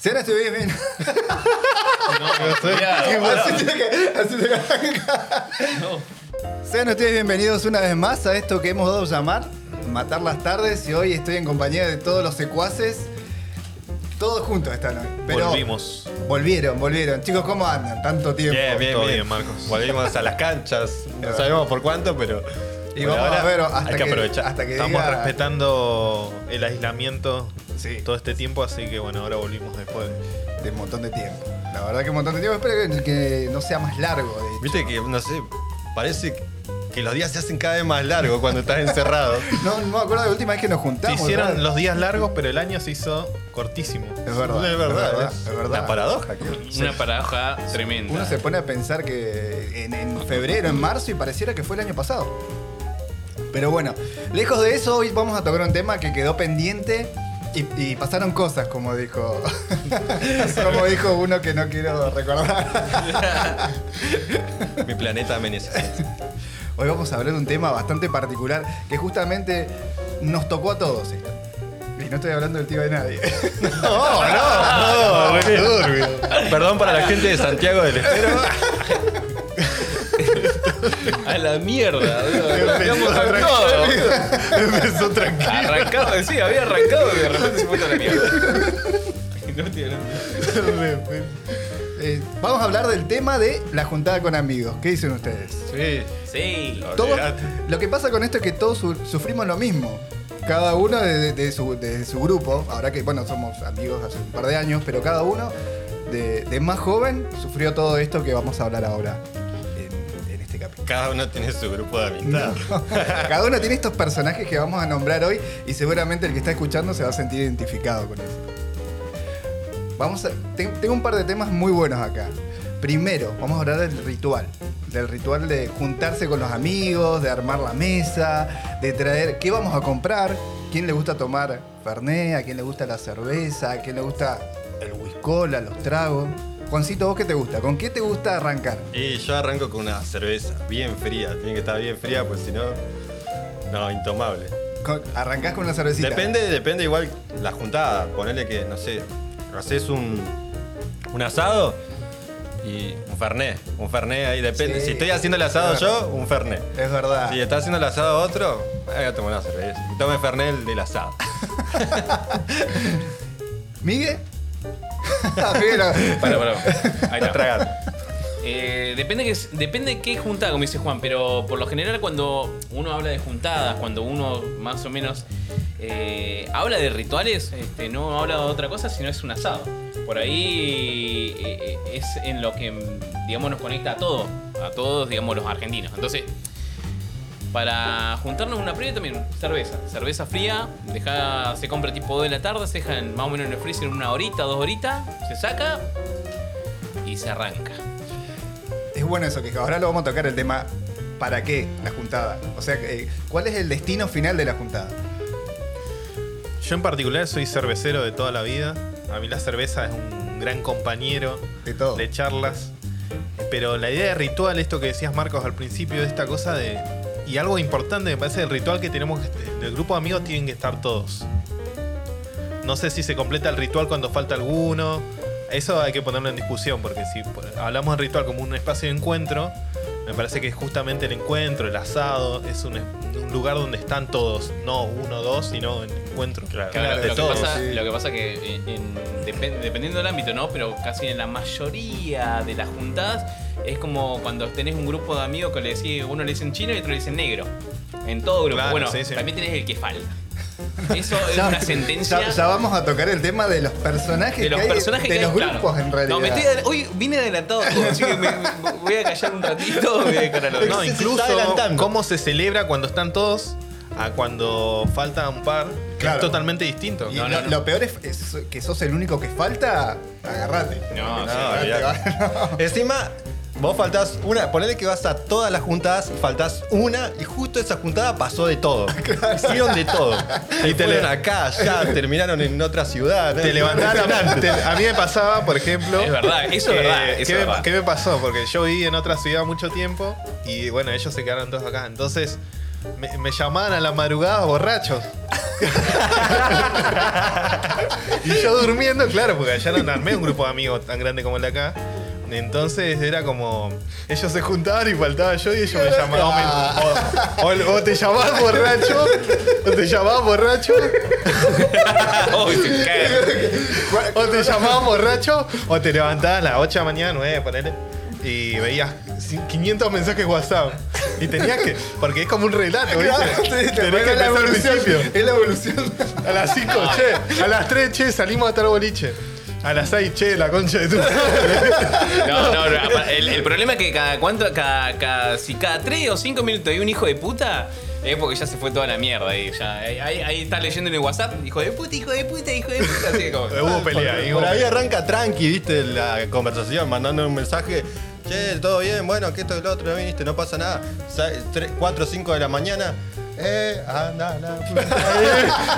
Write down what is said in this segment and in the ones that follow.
Sean ustedes bien. No, Así que- así arrancar. no. Sean ustedes bienvenidos una vez más a esto que hemos dado a llamar Matar las Tardes y hoy estoy en compañía de todos los secuaces. Todos juntos están hoy. Pero Volvimos. Volvieron, volvieron. Chicos, ¿cómo andan? Tanto tiempo. Bien, bien. bien, Marcos. Volvimos a las canchas. No sabemos por cuánto, pero. Y vamos ahora a ver hasta hay que, que aprovechar. hasta que Estamos diga- respetando el aislamiento Sí. todo este tiempo, así que bueno, ahora volvimos después. de un montón de tiempo. La verdad que un montón de tiempo. Espero que, que no sea más largo, de hecho. Viste que, no sé, parece que los días se hacen cada vez más largos cuando estás encerrado. No, no me acuerdo de la última vez que nos Se juntamos. hicieron ¿verdad? los días largos, pero el año se hizo cortísimo. Es verdad. es verdad, Es verdad. La paradoja. que- Una paradoja tremenda. Uno se pone a pensar que en, en febrero, en marzo, y pareciera que fue el año pasado. Pero bueno, lejos de eso, hoy vamos a tocar un tema que quedó pendiente y, y pasaron cosas, como dijo. como dijo uno que no quiero recordar. Mi planeta amenaza. Hoy vamos a hablar de un tema bastante particular que justamente nos tocó a todos esto. Y no estoy hablando del tío de nadie. No, no, no, turbio. Perdón para la gente de Santiago del Estero. A la mierda. Empezó todo. Empezó tranquilo. Arrancado, sí, había arrancado y de repente se fue toda la mierda. No, tío, no. Eh, vamos a hablar del tema de la juntada con amigos. ¿Qué dicen ustedes? Sí. Sí. Todos- lo que pasa con esto es que todos su- sufrimos lo mismo. Cada uno de, de su, de su grupo, ahora que bueno, somos amigos hace un par de años, pero cada uno de, de más joven sufrió todo esto que vamos a hablar ahora Cada uno tiene su grupo de amistad. Cada uno tiene estos personajes que vamos a nombrar hoy y seguramente el que está escuchando se va a sentir identificado con eso. Vamos a, te- tengo un par de temas muy buenos acá. Primero, vamos a hablar del ritual. Del ritual de juntarse con los amigos, de armar la mesa, de traer qué vamos a comprar, quién le gusta tomar Fernet, a quién le gusta la cerveza, a quién le gusta el whiskola, los tragos. Juancito, ¿vos qué te gusta? ¿Con qué te gusta arrancar? Y yo arranco con una cerveza bien fría. Tiene que estar bien fría, pues si no. No, intomable. Con- ¿Arrancás con una cervecita? Depende, depende igual la juntada. Ponele que, no sé, haces un, un asado y un fernet. Un fernet ahí depende. Sí. Si estoy haciendo el asado yo, un fernet. Es verdad. Si está haciendo el asado otro, voy a tomar una cerveza. Y tome fernet el del asado. ¿Migue? Ah. Para, para. Ahí está. Tragar. Eh, depende, que, depende qué juntada, como dice Juan, pero por lo general cuando uno habla de juntadas, cuando uno más o menos eh, habla de rituales, este, no habla de otra cosa, sino es un asado. Por ahí eh, es en lo que, digamos, nos conecta a todos, a todos, digamos, los argentinos. Entonces, para juntarnos una previa también, cerveza. Cerveza fría, deja, se compra tipo 2 de la tarde, se deja en- más o menos en el freezer una horita, dos horitas, se saca y se arranca. Es bueno eso, que ahora lo vamos a tocar el tema ¿para qué la juntada? O sea, eh, ¿cuál es el destino final de la juntada? Yo en particular soy cervecero de toda la vida. A mí la cerveza es un gran compañero De todo. de charlas. Pero la idea de ritual, esto que decías Marcos al principio, de esta cosa de... Y algo importante me parece el ritual que tenemos, que- del grupo de amigos tienen que estar todos. No sé si se completa el ritual cuando falta alguno. Eso hay que ponerlo en discusión, porque si hablamos del ritual como un espacio de encuentro, me parece que justamente el encuentro, el asado, es un, un lugar donde están todos, no uno o dos, sino el encuentro. Claro, Claro, lo, que pasa, sí. lo que pasa que en- en- depen- dependiendo del ámbito, ¿no? Pero casi en la mayoría de las juntadas es como cuando tenés un grupo de amigos que le decís, uno le dicen chino y otro le dicen negro. En todo grupo. Claro, bueno, sí, sí. también tenés el que falta. Eso es Ya- una sentencia. Ya, ya vamos a tocar el tema de los personajes de los que hay, personajes de que los hay, claro. grupos en realidad. No, me estoy hoy vine adelantado, todo, así que me, me- voy a callar un ratito. Voy a dejar a los No, incluso cómo se celebra cuando están todos a cuando falta un par, Claro. es totalmente distinto. Y No, lo, no, no. lo peor es, es que sos el único que falta, agarrate. No, No, Agarrate, olvidate. va. Encima, vos faltás una. Ponele que vas a todas las juntadas y faltás una, y justo esa juntada pasó de todo. Hicieron de todo. Y te fueron acá, allá, terminaron en otra ciudad. ¿no? Te levantaron. Te- a mí me pasaba, por ejemplo. Es verdad, eso es que- verdad, eso ¿qué, es me, verdad. qué me pasó? Porque yo viví en otra ciudad mucho tiempo y bueno, ellos se quedaron todos acá. Entonces me, me llamaban a la madrugada borrachos. Y yo durmiendo, claro, porque allá no armé un grupo de amigos tan grande como el de acá. Entonces era como. Ellos se juntaban y faltaba yo y ellos me llamaban. O, o- o te llamabas borracho, o te llamabas borracho, o te llamaban borracho, o te levantabas a las 8 de la mañana, 9, ponele, y veías 500 mensajes WhatsApp. Y tenías que. Porque es como un relato, ¿viste? Claro, sí, te Tenés que empezar al evolución. principio. Es la evolución. A las 5, che. A las 3, che, salimos a estar boliche. A las 6, che, la concha de tu. No, no, no. El, el problema es que cada cuánto, cada, cada, si cada 3 o 5 minutos hay un hijo de puta, es porque ya se fue toda la mierda ahí. Ya, ahí, ahí- ahí está leyendo en el WhatsApp, hijo de puta, hijo de puta, hijo de puta. Así que como. Hubo pelea. ahí, Por hubo ahí pelea. arranca tranqui, viste, la conversación, mandando un mensaje. Che, todo bien, bueno, que esto y lo otro, no viniste, no pasa nada. 4 o 5 de la mañana. Eh, anda, la puta.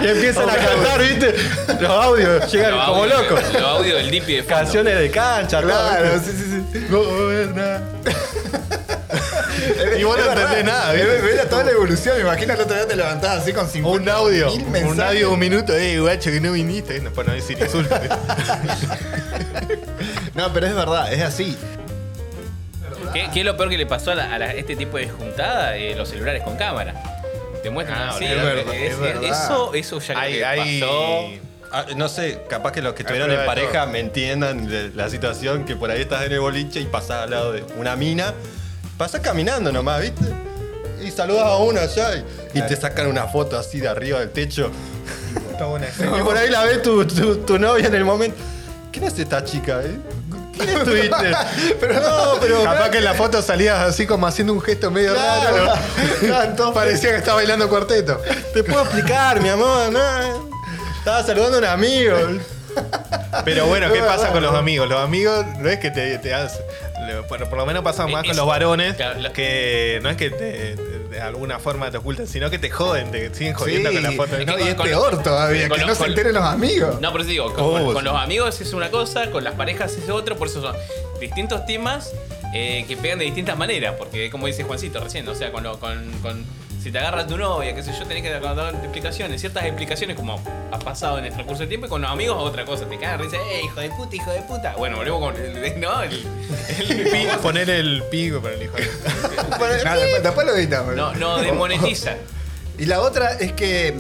Y empiezan a cantar, viste. Los audios, llegan Los como audios- locos. Los audios del Dipi de fondo. Canciones de cancha, Claro, sí, sí, sí. Goberna. Y vos no entendés nada. Era toda la evolución. Imagina el otro día te levantás así con 50 Un audio, mil un audio un minuto, eh, guacho, que no viniste. No, para no decir insultos. No, pero es verdad, es así. ¿Qué, qué es lo peor que le pasó a, la- a la- este tipo de juntada? Eh, los celulares con cámara. Te muestran Ah, así. es verdad, es- es verdad. Eso, eso ya creo hay, que hay, pasó. Ah, no sé, capaz que los que estuvieron en pareja me entiendan de la situación que por ahí estás en el boliche y pasás al lado de una mina. Pasás caminando nomás, ¿viste? Y saludas a una allá y, y te sacan una foto así de arriba del techo. Está buena escena. Y por ahí la ve tu, tu, tu novia en el momento. ¿Quién es esta chica? eh? ¿Quién estuviste? pero no, pero. Capaz que en la foto salías así como haciendo un gesto medio Claro. raro. Parecía que estaba bailando cuarteto. Te puedo explicar, mi amor, no. Estaba saludando a un amigo. Pero bueno, ¿qué pasa con los amigos? Los amigos no es que te, te hacen. Por, por lo menos pasa más Es- con los varones, que no es que te, te- de alguna forma te ocultan, sino que te joden, te siguen jodiendo Sí, con la foto. No, y es con- peor todavía, con que los- no se con- enteren los amigos. No, por eso digo, con, Oh, con- sí. con los amigos es una cosa, con las parejas es otro, por eso son distintos temas eh, que pegan de distintas maneras, porque como dice Juancito recién, o sea, con, lo- con, con- si te agarra tu novia, qué sé yo, tenés que dar explicaciones, ciertas explicaciones como ha pasado en el transcurso del tiempo, y con los amigos otra cosa, te cagan, dice, eh, hijo de puta, hijo de puta. Bueno, volvemos con el, ¿no? el, el pi- Poner el pico para el hijo. de- Nada, después, después lo editamos. no, no desmonetizan. Y la otra es que,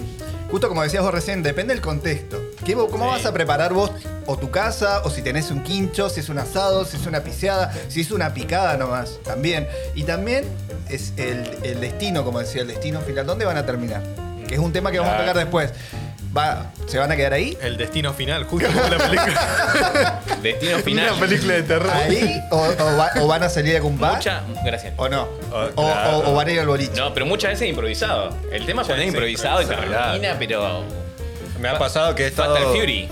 justo como decías vos recién, depende del contexto. ¿Qué vo- ¿Cómo Sí. vas a preparar vos o tu casa, o si tenés un quincho, si es un asado, si es una piseada, si es una picada nomás, también. Y también es el, el destino, como decía, el destino final. ¿Dónde van a terminar? Que es un tema que vamos a tocar después. Va, ¿Se van a quedar ahí? El destino final, justo como la película. Destino final. Una película de terror. ¿Ahí? ¿O, o va- o van a salir a algún bar? Mucha, gracias. ¿O no? Oh, O, claro. o- o van a ir al boliche. No, pero muchas veces improvisado. El tema cuando es sí, improvisado y improvisado. termina, pero. Me ha pasado que he estado. and Fury.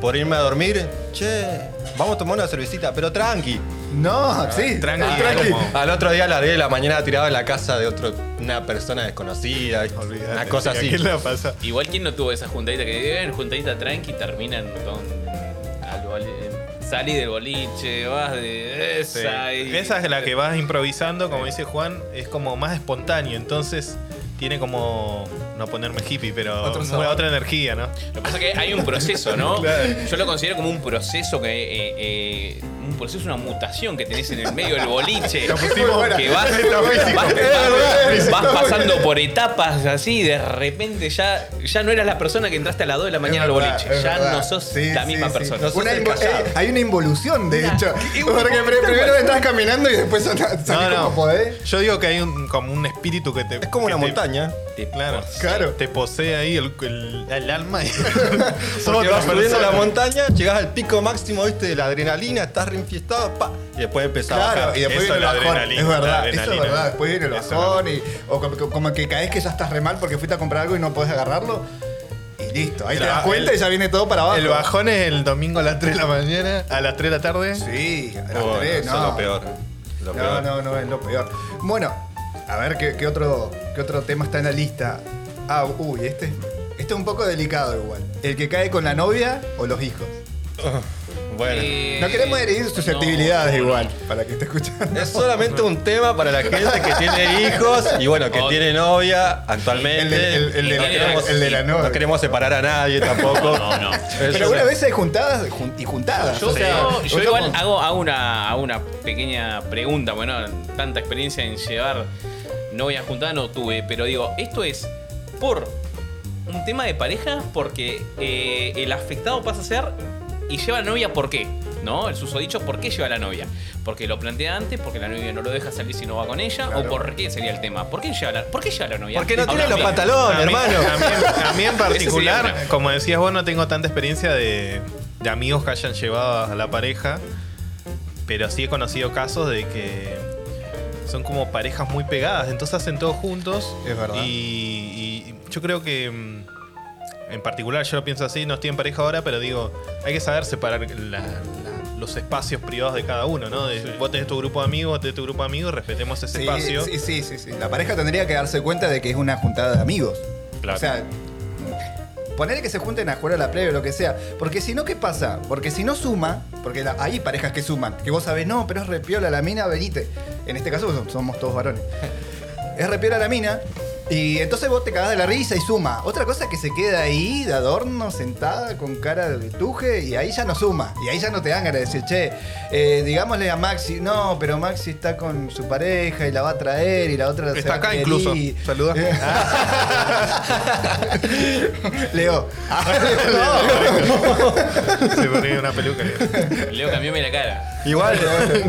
Por irme a dormir. Che, vamos a tomar una cervecita, pero tranqui. No, sí. tranqui, tranqui. como- Al otro día a las 10 de la mañana tirado en la casa de otro, una persona desconocida. Olvídate, una cosa sí, ¿a así. quién le pasa? Igual quien no tuvo esa juntadita que viven, juntadita tranqui, terminan con. boli- Salí del boliche, vas de Sí. esa y. Esa es la que vas improvisando, como dice Juan, es como más espontáneo, entonces tiene como, no ponerme hippie, pero sabor. otra energía, ¿no? Lo que pasa es que hay un proceso, ¿no? Claro. Yo lo considero como un proceso que. eh, eh, un proceso, una mutación que tenés en el medio del boliche. Lo pusimos- que vas, vas, Es es vas verdad. pasando por etapas así, de repente ya, ya no eras la persona que entraste a las 2 de la mañana Es al boliche. es Ya no sos Sí, la misma sí. persona. No Una eh, hay una involución, de Una- hecho. ¿qué- Porque primero entras caminando y después salís No, no. como podés. Yo digo que hay un, como un espíritu que te. Es como una te- montaña. Te- Claro. Claro. Te posee ahí el, el- el alma y. vas subiendo persona. la montaña, llegás al pico máximo, viste, de la adrenalina, estás reinfiestado, pa, y después empezás a Claro, bajar. y después Eso viene el bajón. Es verdad, eso es verdad. Después viene el bajón y, o como, como que caes que ya estás re mal porque fuiste a comprar algo y no podés agarrarlo. Y listo, ahí te das cuenta el- y ya viene todo para abajo. El bajón es el domingo a las 3 de la mañana, a las 3 de la tarde. Sí, a las Bueno, tres, eso no. es lo peor. Lo No, peor. no, no, es lo peor. Bueno, a ver qué, qué otro, qué otro tema está en la lista. Ah, uy, este, este es un poco delicado igual. ¿El que cae con la novia o los hijos? Bueno. Eh, No queremos herir susceptibilidades no, no, igual, no. para que esté escuchando. Es solamente un tema para la gente que tiene hijos y bueno, que tiene novia actualmente. El de- el- el de no, la- queremos, el de la novia. no queremos separar a nadie tampoco. No, no. Pero una vez hay juntadas jun- y juntadas. Yo, o sea, yo- yo nosotros igual hago, hago una, hago una pequeña pregunta. Bueno, tanta experiencia en llevar novia juntada no tuve, pero digo, esto es por un tema de pareja, porque eh, el afectado pasa a ser y lleva a la novia, ¿por qué? ¿No? El susodicho, ¿por qué lleva a la novia? Porque lo plantea antes, porque la novia no lo deja salir si no va con ella, Claro. o por qué sería el tema. ¿Por qué lleva la, ¿por qué lleva a la novia? Porque no tiene los pantalones, hermano. A mí, en particular, como decías vos, no tengo tanta experiencia de, de amigos que hayan llevado a la pareja, pero sí he conocido casos de que son como parejas muy pegadas, entonces hacen todo juntos. Es verdad. Y, y yo creo que, mm, en particular, yo lo pienso así, no estoy en pareja ahora, pero digo, hay que saber separar la- la- los espacios privados de cada uno, ¿no? De- Vos tenés tu grupo de amigos, vos tenés tu grupo de amigos, respetemos ese Sí, espacio. sí, sí, sí, sí. La pareja tendría que darse cuenta de que es una juntada de amigos. Claro. O sea, ponerle que se junten a jugar a la play o lo que sea. Porque si no, ¿qué pasa? Porque si no suma, porque la- hay parejas que suman, que vos sabés, no, pero es repiola la mina, venite. En este caso pues, somos todos varones. Es repiola la mina. Y entonces vos te cagás de la risa y suma. Otra cosa es que se queda ahí de adorno, sentada, con cara de tuje, y ahí ya no suma. Y ahí ya no te dan ganas de decir, che, eh, digámosle a Maxi, no, pero Maxi está con su pareja y la va a traer y la otra se Está va a acá querer incluso. ir". Saluda. Leo. Se ponía una peluca. Leo, cambióme la cara. Igual,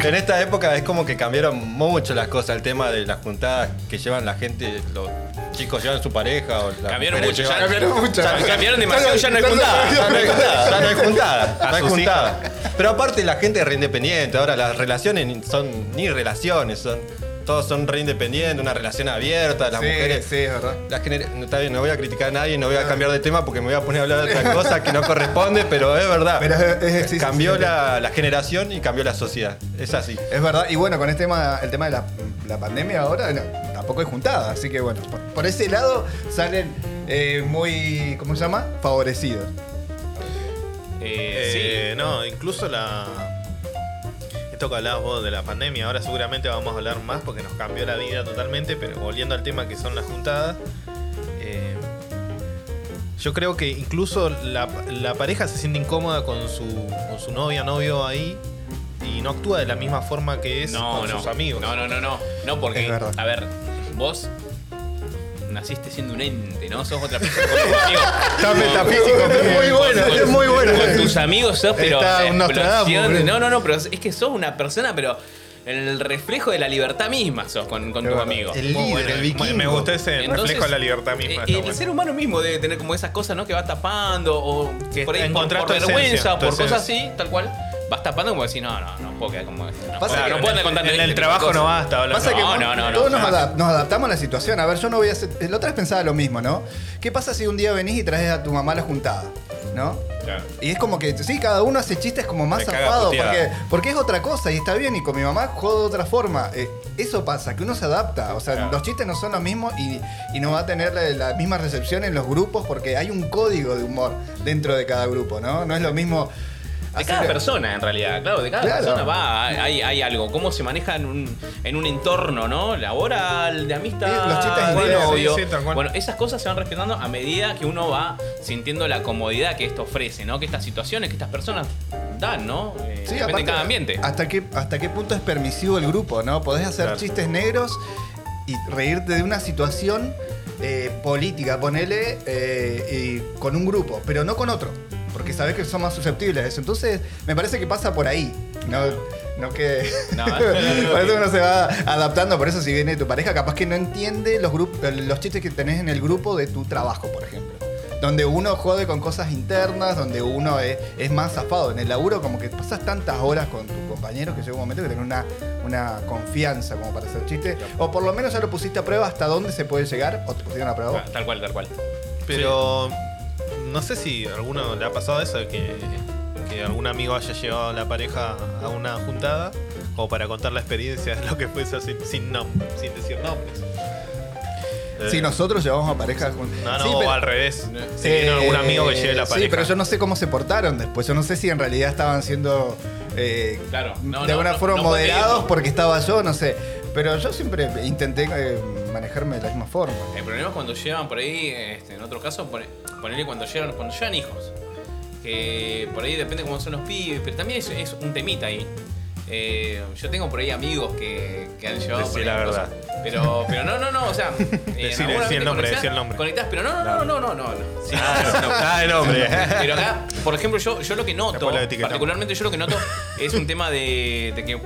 en esta época es como que cambiaron mucho las cosas. El tema de las juntadas que llevan la gente, los chicos llevan su pareja o las Cambiaron mucho, ya Cambiaron mucho. Ya- cambiaron demasiado, ya no hay juntada. Ya no hay juntada, ya no hay juntada, no hay juntada. Pero aparte la gente es re independiente, ahora las relaciones son ni relaciones, son todos son re independientes, una relación abierta, las sí, mujeres. sí, es verdad. La no, está bien, no voy a criticar a nadie, no voy a cambiar de tema porque me voy a poner a hablar de otra cosa que no corresponde, pero es verdad. Pero es- es- sí, sí, cambió sí. la, la generación y cambió la sociedad. Es así. Es verdad, y bueno, con este tema, el tema de la, la pandemia ahora, no, tampoco hay juntada, así que bueno, por, por ese lado salen eh, muy, ¿cómo se llama? Favorecidos. Eh, Eh, No, incluso la. Esto que hablabas vos de la pandemia, ahora seguramente vamos a hablar más porque nos cambió la vida totalmente, pero volviendo al tema que son las juntadas, eh, yo creo que incluso la, la pareja se siente incómoda con su, con su novia, novio ahí y no actúa de la misma forma que es no, con no. sus amigos. No, no, no, no. No, porque, a ver, vos naciste siendo un ente, ¿no? Sos otra persona. Con tus amigos. Está metafísico, es muy bueno, con- es muy bueno. Con tus amigos sos, pero. Está un Nostradamus. No, no, no, pero es que sos una persona, pero. El reflejo de la libertad misma sos con, tus amigos. El líder, bueno, el me- vikingo. Me gustó ese Entonces, reflejo de la libertad misma. eh, el bueno. ser humano mismo debe tener como esas cosas, ¿no? Que va tapando o Que por ahí por, vergüenza esencia, o por cosas así, tal cual. Vas tapando como decir, no, no, no puedo quedar como. No, Pasa puedo- que no en puedo andar contando en este el trabajo no basta, hablando. Pasa que No, no, no, todos no. nos, adap- nos adaptamos a la situación. A ver, yo no voy a hacer. La otra vez pensaba lo mismo, ¿no? ¿Qué pasa si un día venís y traes a tu mamá a la juntada? ¿No? Claro. Y es como que, sí, cada uno hace chistes como más puteada. porque, porque es otra cosa y está bien, y con mi mamá jodo de otra forma. Eh, eso pasa, que uno se adapta, o sea, Claro. los chistes no son los mismos y, y no va a tener la, la misma recepción en los grupos porque hay un código de humor dentro de cada grupo, ¿no? No es lo mismo... De cada persona, en realidad, claro, de cada Claro. persona va, hay, hay algo, cómo se maneja en un, en un entorno, ¿no? Laboral, de amistad, Sí, los chistes de novio. Sí, bueno, esas cosas se van respetando a medida que uno va sintiendo la comodidad que esto ofrece, ¿no? Que estas situaciones, que estas personas dan, ¿no? Eh, Sí, depende de aparte, cada ambiente. Hasta qué, hasta qué punto es permisivo el grupo, ¿no? Podés hacer Claro. chistes negros y reírte de una situación eh, política, ponele, eh, y con un grupo, pero no con otro. Porque sabés que son más susceptibles a eso. Entonces, me parece que pasa por ahí. No, no que. No, por eso uno se va adaptando. Por eso, si viene tu pareja, capaz que no entiende los, los chistes que tenés en el grupo de tu trabajo, por ejemplo. Donde uno jode con cosas internas, donde uno es, es más zafado. En el laburo, como que pasas tantas horas con tus compañeros que llega un momento que tenés una, una confianza como para hacer chistes. O por lo menos ya lo pusiste a prueba hasta dónde se puede llegar, o te pusieron a prueba. Tal cual, tal cual. Pero no sé si a alguno le ha pasado eso, de que, que algún amigo haya llevado a la pareja a una juntada, o para contar la experiencia de lo que fue eso sin, sin, nom- sin decir nombres. Sí, nosotros llevamos a parejas juntos. No, no, Sí, o pero- al revés. Si Eh, algún amigo que lleve la pareja. Sí, pero yo no sé cómo se portaron después. Yo no sé si en realidad estaban siendo eh, Claro, no, de no, alguna no, forma no moderados porque estaba yo, no sé. Pero yo siempre intenté eh, manejarme de la misma forma. El problema es cuando llevan por ahí, este, en otro caso, pone- ponerle cuando llegan, cuando llegan hijos. Que por ahí depende cómo son los pibes, pero también es, es un temita ahí. Eh, yo tengo por ahí amigos que, que han llevado Decí por ahí la cosas. verdad. Pero, pero no, no, no, o sea, eh, en Decí- alguna decí el nombre, conectás- decí el nombre. conectás, pero no, no, no, no, no, no, no. Sí, Ah, el hombre. Pero acá, por ejemplo, yo, yo lo que noto, particularmente yo lo que noto es un tema de, de que,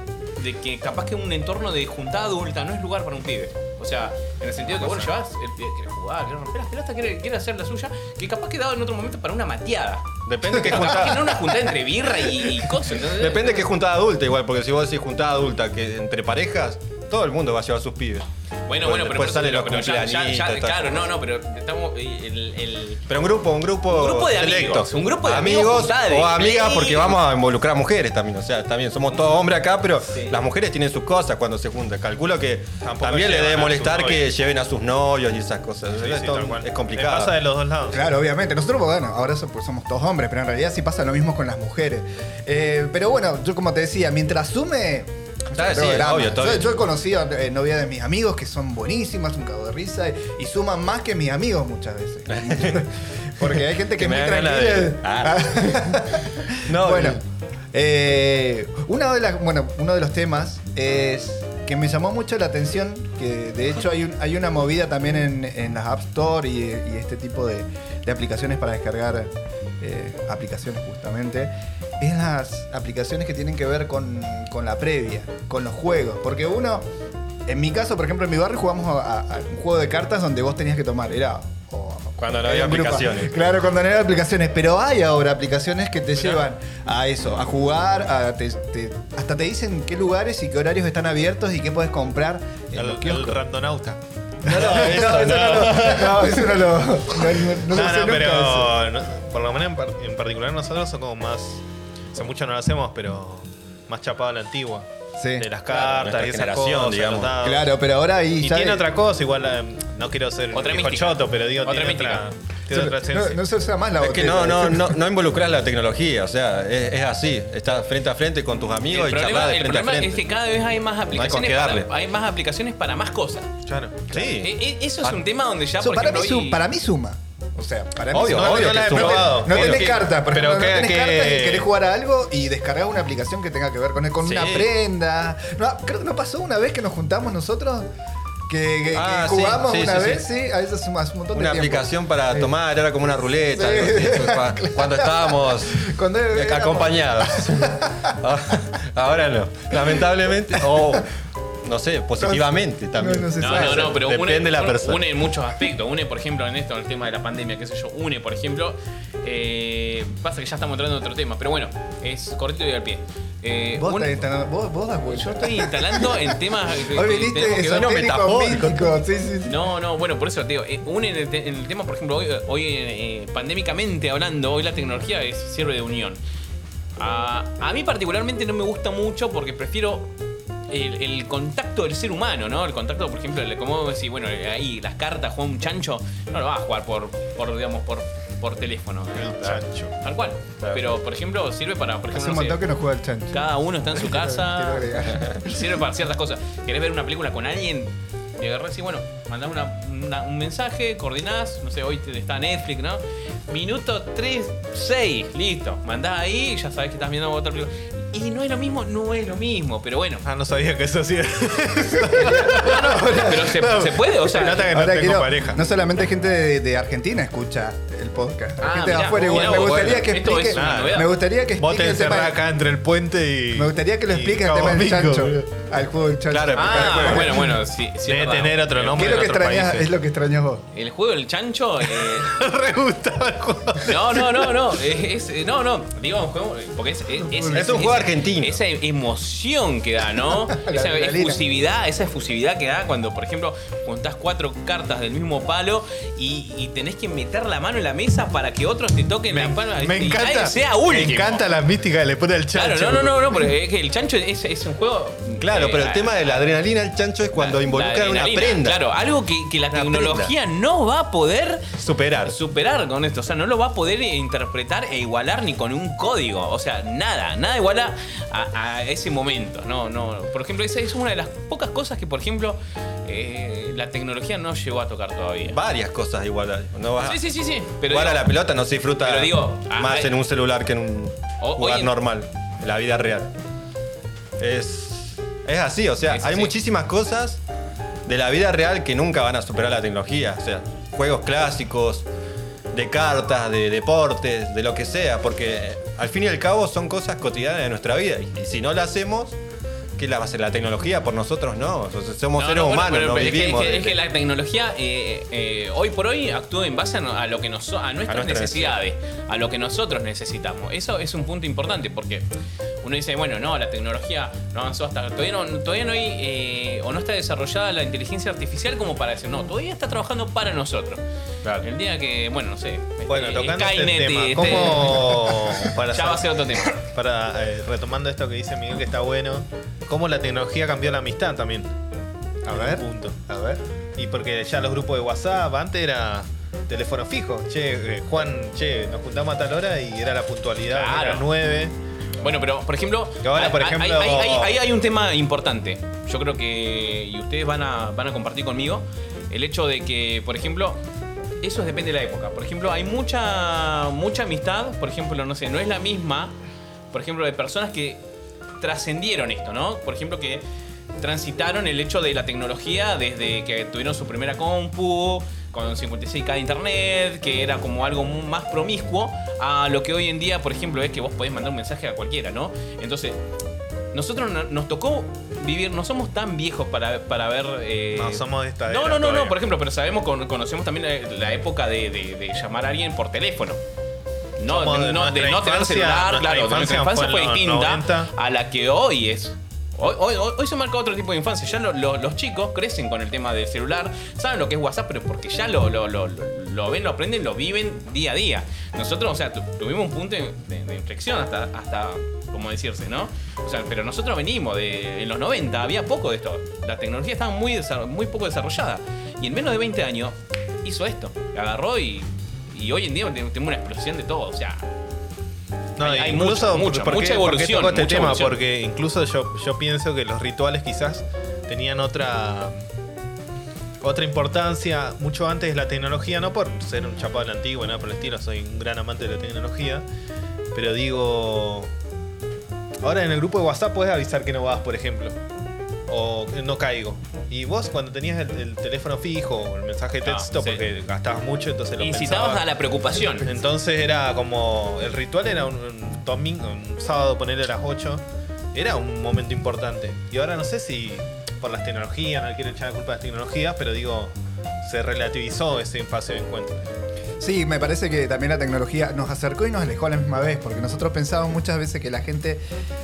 de que capaz que un entorno de juntada adulta no es lugar para un pibe. O sea, en el sentido que vos lo llevas, el pibe quiere jugar, quiere romper las pelotas, quiere, quiere hacer la suya, que capaz que dado en otro momento para una mateada. Depende que Capaz que no juntada. una juntada entre birra y, y cosas. ¿entendés? Depende que juntada adulta igual, porque si vos decís juntada adulta que entre parejas, todo el mundo va a llevar sus pibes. Bueno, bueno, pero, después salen eso, los pero ya- ya- ya- cumpleañitos, todas claro, no, no, pero estamos el, el- Pero un grupo, un grupo. Un grupo de selecto. amigos, un grupo de amigos amigos. o amigas, play. porque vamos a involucrar mujeres también. O sea, también somos todos hombres acá, pero Sí. las mujeres tienen sus cosas cuando se juntan. Calculo que Tampoco también le debe a molestar que lleven a sus novios y esas cosas. Sí, sí, es Le complicado. pasa de los dos lados. Claro, obviamente. Nosotros, bueno, ahora pues somos todos hombres, pero en realidad sí pasa lo mismo con las mujeres. Eh, pero bueno, yo como te decía, mientras sume. Sí, obvio, todo yo, yo he conocido eh, novias de mis amigos que son buenísimas, un cago de risa y, y suman más que mis amigos muchas veces. Porque hay gente que, Que me de- Ah. No, bueno, no. eh, una de las, bueno, uno de los temas es que me llamó mucho la atención, que de hecho hay, un- hay una movida también en, en las App Store y, y este tipo de, de aplicaciones para descargar eh, aplicaciones justamente, es las aplicaciones que tienen que ver con, con la previa, con los juegos. Porque uno, en mi caso, por ejemplo, en mi barrio jugamos a, un juego de cartas donde vos tenías que tomar, era... Cuando no había aplicaciones. Claro, cuando no había aplicaciones. Pero hay ahora aplicaciones que te llevan a eso, a jugar, a te- te- hasta te dicen qué lugares y qué horarios están abiertos y qué puedes comprar en El, los el randonauta. No, no, eso, eso no, lo, no, eso no lo, no, no- no No, sé no, no- por lo menos en, par- en particular nosotros somos como más. Hace mucho no lo hacemos, pero más chapado a la antigua. Sí. De las Claro, cartas nuestra y esas generación, cosas, digamos. Claro, pero ahora ahí Y ya tiene otra cosa, igual eh, no quiero ser Otra choto, pero digo, Otra tiene mística. otra, tiene otra no, no se usa más la Es que no, no, no, no involucras la tecnología, o sea, es, es así. Estás frente a frente con tus amigos el y problema, charlas de el frente a problema frente. es que cada vez hay más aplicaciones, qué darle. para, hay más aplicaciones para más cosas. Claro. Sí. E- e- eso es un tema donde ya, So, por para, ejemplo, mí hoy- para mí suma. O sea, para mí Obvio, suma. obvio no que. No Obvio tenés que- cartas, pero ejemplo, no que- tenés cartas y que- querés jugar a algo y descargás una aplicación que tenga que ver con, con Sí. una prenda. No, creo que no pasó una vez que nos juntamos nosotros que, que- que Ah, sí, jugamos sí, una sí, vez, sí, a veces hace un montón de Una tiempo. aplicación para tomar, era como una ruleta, cuando estábamos Cuando acompañados. Ahora no, lamentablemente, o no sé, positivamente también. No, no se No, sabe. no, no, pero Depende une, de la persona. une en muchos aspectos. Une, por ejemplo, en esto, en el tema de la pandemia, qué sé yo. Une, por ejemplo. eh, pasa que ya estamos entrando en otro tema, pero bueno, es cortito y al pie. Eh, Vos, estás instalando- vos, vos das vuelta. yo estoy instalando en temas que, Hoy viniste no, metafórico. sí, sí, sí. No, no, bueno, por eso te digo, eh, une en el, te- en el tema, por ejemplo, hoy, hoy, eh, pandémicamente hablando, hoy la tecnología es, sirve de unión. A, a mí particularmente no me gusta mucho porque prefiero el, el contacto del ser humano, ¿no? El contacto, por ejemplo, como decís, bueno, ahí las cartas, juega un chancho, no lo vas a jugar por, por digamos, por, por teléfono. El chancho. Tal cual. Claro. Pero, por ejemplo, sirve para, por Hace ejemplo, un no sé, montón que no juega el chancho. cada uno está en su casa. Sirve para ciertas cosas. ¿Querés ver una película con alguien? Y agarrás y bueno, mandás una- una- un mensaje, coordinás, no sé, hoy está Netflix, ¿no? Minuto 3, 6, listo. Mandás ahí, ya sabés que estás viendo otra película. Y no es lo mismo, no es lo mismo, pero bueno. Ah, no sabía que eso hacía. No, no, pero se, se puede, o sea. Se nota que no Ahora tengo quiero- pareja. no solamente gente de, de Argentina escucha el podcast, hay Ah, gente de mirá, afuera igual. mirá Me gustaría bueno, que es explique, me gustaría que Vos te encerrás acá entre el puente y. Me gustaría que lo y explique el tema del chancho, al juego del chancho. Claro, Ah, bueno, bueno, sí, sí, Debe verdad. tener otro nombre. ¿Qué es lo que extrañas? Es lo que extrañas vos. El juego del chancho. eh, Re gustaba el juego. No, no, no, no. Es, es- no, no. Digo, un juego, porque es, es, Es un juego argentino. Esa emoción que da, ¿no? La esa efusividad, esa efusividad que da cuando, por ejemplo, juntás cuatro cartas del mismo palo y, y tenés que meter la mano en la mesa para que otros te toquen la palma. Me y encanta. sea me último. encanta la mística que le pone el chancho. Claro, no, no, no, no, porque es que el chancho es, es un juego. Claro, eh, pero el tema de la adrenalina del chancho es cuando la- involucra la una prenda. Claro, algo que, que la Una tecnología no va a poder Superar. superar con esto. O sea, no lo va a poder interpretar e igualar ni con un código. O sea, nada, nada iguala a, a ese momento. No, no. Por ejemplo, esa es una de las pocas cosas que, por ejemplo, eh, la tecnología no llegó a tocar todavía. Varias cosas igual. No vas Sí, sí, sí, sí. Pero jugar a digo, la pelota no se disfruta pero digo, ah, más en un celular que en un O- lugar en- normal, en la vida real. Es, es así, o sea, Es hay así. muchísimas cosas de la vida real que nunca van a superar la tecnología. O sea, juegos clásicos, de cartas, de deportes, de lo que sea, porque al fin y al cabo son cosas cotidianas de nuestra vida. Y, y si no la hacemos, ¿qué la va a hacer la tecnología por nosotros? No, somos No, seres no, bueno, humanos, no vivimos. Es que, de- es que la tecnología eh, eh, hoy por hoy actúa en base a, lo que nos, a nuestras necesidades, a lo que nosotros necesitamos. Eso es un punto importante porque uno dice, bueno, no, la tecnología no avanzó hasta. Todavía no, todavía no hay. eh, o no está desarrollada la inteligencia artificial como para decir, no, todavía está trabajando para nosotros. Claro. El día que, bueno, no sé. Bueno, este, tocando este tema, este, ¿cómo para ya va a ser otro tema. para retomando esto que dice Miguel que está bueno, cómo la tecnología cambió la amistad también. A En ver. un punto. A ver. Y porque ya los grupos de WhatsApp antes era teléfono fijo. Che, eh, Juan, che, nos juntamos a tal hora y era la puntualidad, Claro. era 9. Bueno, pero por ejemplo, ahora, por hay- ejemplo- hay, hay- hay- hay un tema importante. Yo creo que, y ustedes van a, van a compartir conmigo, el hecho de que, por ejemplo, eso depende de la época. Por ejemplo, hay mucha, mucha amistad, por ejemplo, no sé, no es la misma, por ejemplo, de personas que trascendieron esto, ¿no? Por ejemplo, que transitaron el hecho de la tecnología desde que tuvieron su primera compu, con 56K de internet, que era como algo más promiscuo, a lo que hoy en día, por ejemplo, es que vos podés mandar un mensaje a cualquiera, ¿no? Entonces, nosotros no- nos tocó vivir, no somos tan viejos para, para ver... eh, No, somos de esta no, no, no, no, por ejemplo, pero sabemos, con- conocemos también la, la época de, de- de llamar a alguien por teléfono. No, Somos de, no, de no tener celular, claro, nuestra infancia infancia fue fue distinta 90. a la que hoy es. Hoy, hoy, se marca otro tipo de infancia. Ya lo- lo- los chicos crecen con el tema del celular, saben lo que es WhatsApp, pero porque ya lo, lo, lo- ven, lo aprenden, lo viven día a día. Nosotros, o sea, tu- tuvimos un punto de, de- de inflexión hasta, hasta, como decirse, ¿no? O sea, pero nosotros venimos de. En los 90 había poco de esto. La tecnología estaba muy, muy poco desarrollada. Y en menos de 20 años hizo esto. Agarró y. Y hoy en día tenemos una explosión de todo. O sea, No, Hay- hay incluso, mucho, mucho, ¿por qué- mucha por qué evolución, este mucha tema? evolución. Porque incluso yo, yo pienso que los rituales quizás tenían otra otra importancia mucho antes de la tecnología, no por ser un chapado de la antigua, nada por el estilo, soy un gran amante de la tecnología, pero digo, ahora en el grupo de WhatsApp puedes avisar que no vas, por ejemplo, o no caigo. Y vos cuando tenías el, el teléfono fijo o el mensaje de Ah, texto, sí. porque gastabas mucho, entonces lo incitabas pensabas. a la preocupación. Entonces era como. El ritual era un, un domingo, un sábado, ponerle a las 8. Era un momento importante. Y ahora no sé si por las tecnologías, no quiero echar la culpa a las tecnologías, pero digo, se relativizó ese fase de encuentro. Sí, me parece que también la tecnología nos acercó y nos alejó a la misma vez, porque nosotros pensábamos muchas veces que la gente,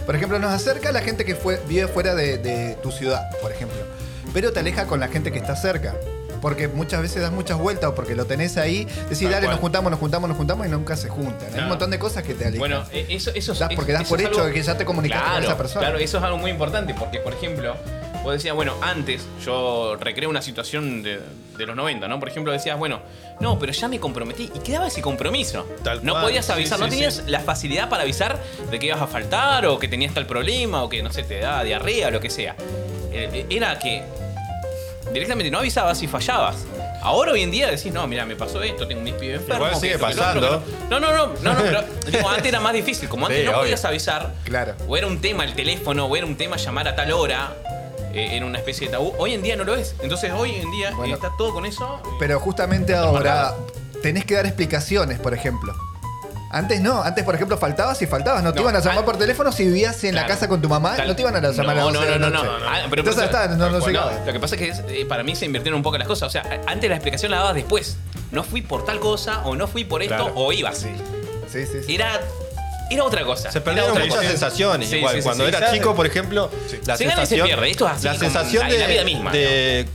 por ejemplo, nos acerca a la gente que fue, vive fuera de, de tu ciudad, por ejemplo, pero te aleja con la gente que está cerca. Porque muchas veces das muchas vueltas o porque lo tenés ahí, decís, Tal dale, cual. nos juntamos, nos juntamos, nos juntamos y nunca se juntan. Hay un montón de cosas que te alejan. Bueno, eh, eso, eso es- Das- porque das eso por es hecho algo- que ya te comunicaste con esa persona. Claro, eso es algo muy importante porque, por ejemplo, vos decías, bueno, antes yo recreo una situación de, de los 90, ¿no? Por ejemplo, decías, bueno, no, pero ya me comprometí y quedaba ese compromiso. Tal no cual, podías avisar, sí, no tenías sí. la facilidad para avisar de que ibas a faltar o que tenías tal problema o que, no sé, te daba diarrea o lo que sea. Eh, Era que directamente no avisabas y fallabas. Ahora hoy en día decís, no, mira, me pasó esto, tengo mis pibes enfermos. Igual sigue esto, pasando. No, no, no, no, no, pero digo, antes era más difícil. Como antes Sí, no obvio. podías avisar, Claro. o era un tema el teléfono, o era un tema llamar a tal hora, eh, era una especie de tabú. Hoy en día no lo es. Entonces hoy en día Bueno. eh, está todo con eso. Pero justamente ahora tenés que dar explicaciones, por ejemplo. Antes no, antes por ejemplo faltabas y faltabas, no te No, iban a llamar an- por teléfono si vivías en la casa con tu mamá, Tal- no te iban a llamar a no, las no, 12 de no, la no, noche. no. Ah, pero Entonces está, no, no Bueno, llegaba. Lo que pasa es que es, eh, para mí se invirtieron un poco las cosas. O sea, antes la explicación la dabas después. No fui por tal cosa, o no fui por esto, Claro. o ibas. Sí, sí, sí. sí. Era, era otra cosa. Se perdieron muchas cosa. sensaciones. Sí, igual, sí, sí, cuando sí. era chico, por ejemplo, la Se gana y se sensación. pierde, esto es así la sensación la- de, la vida misma, de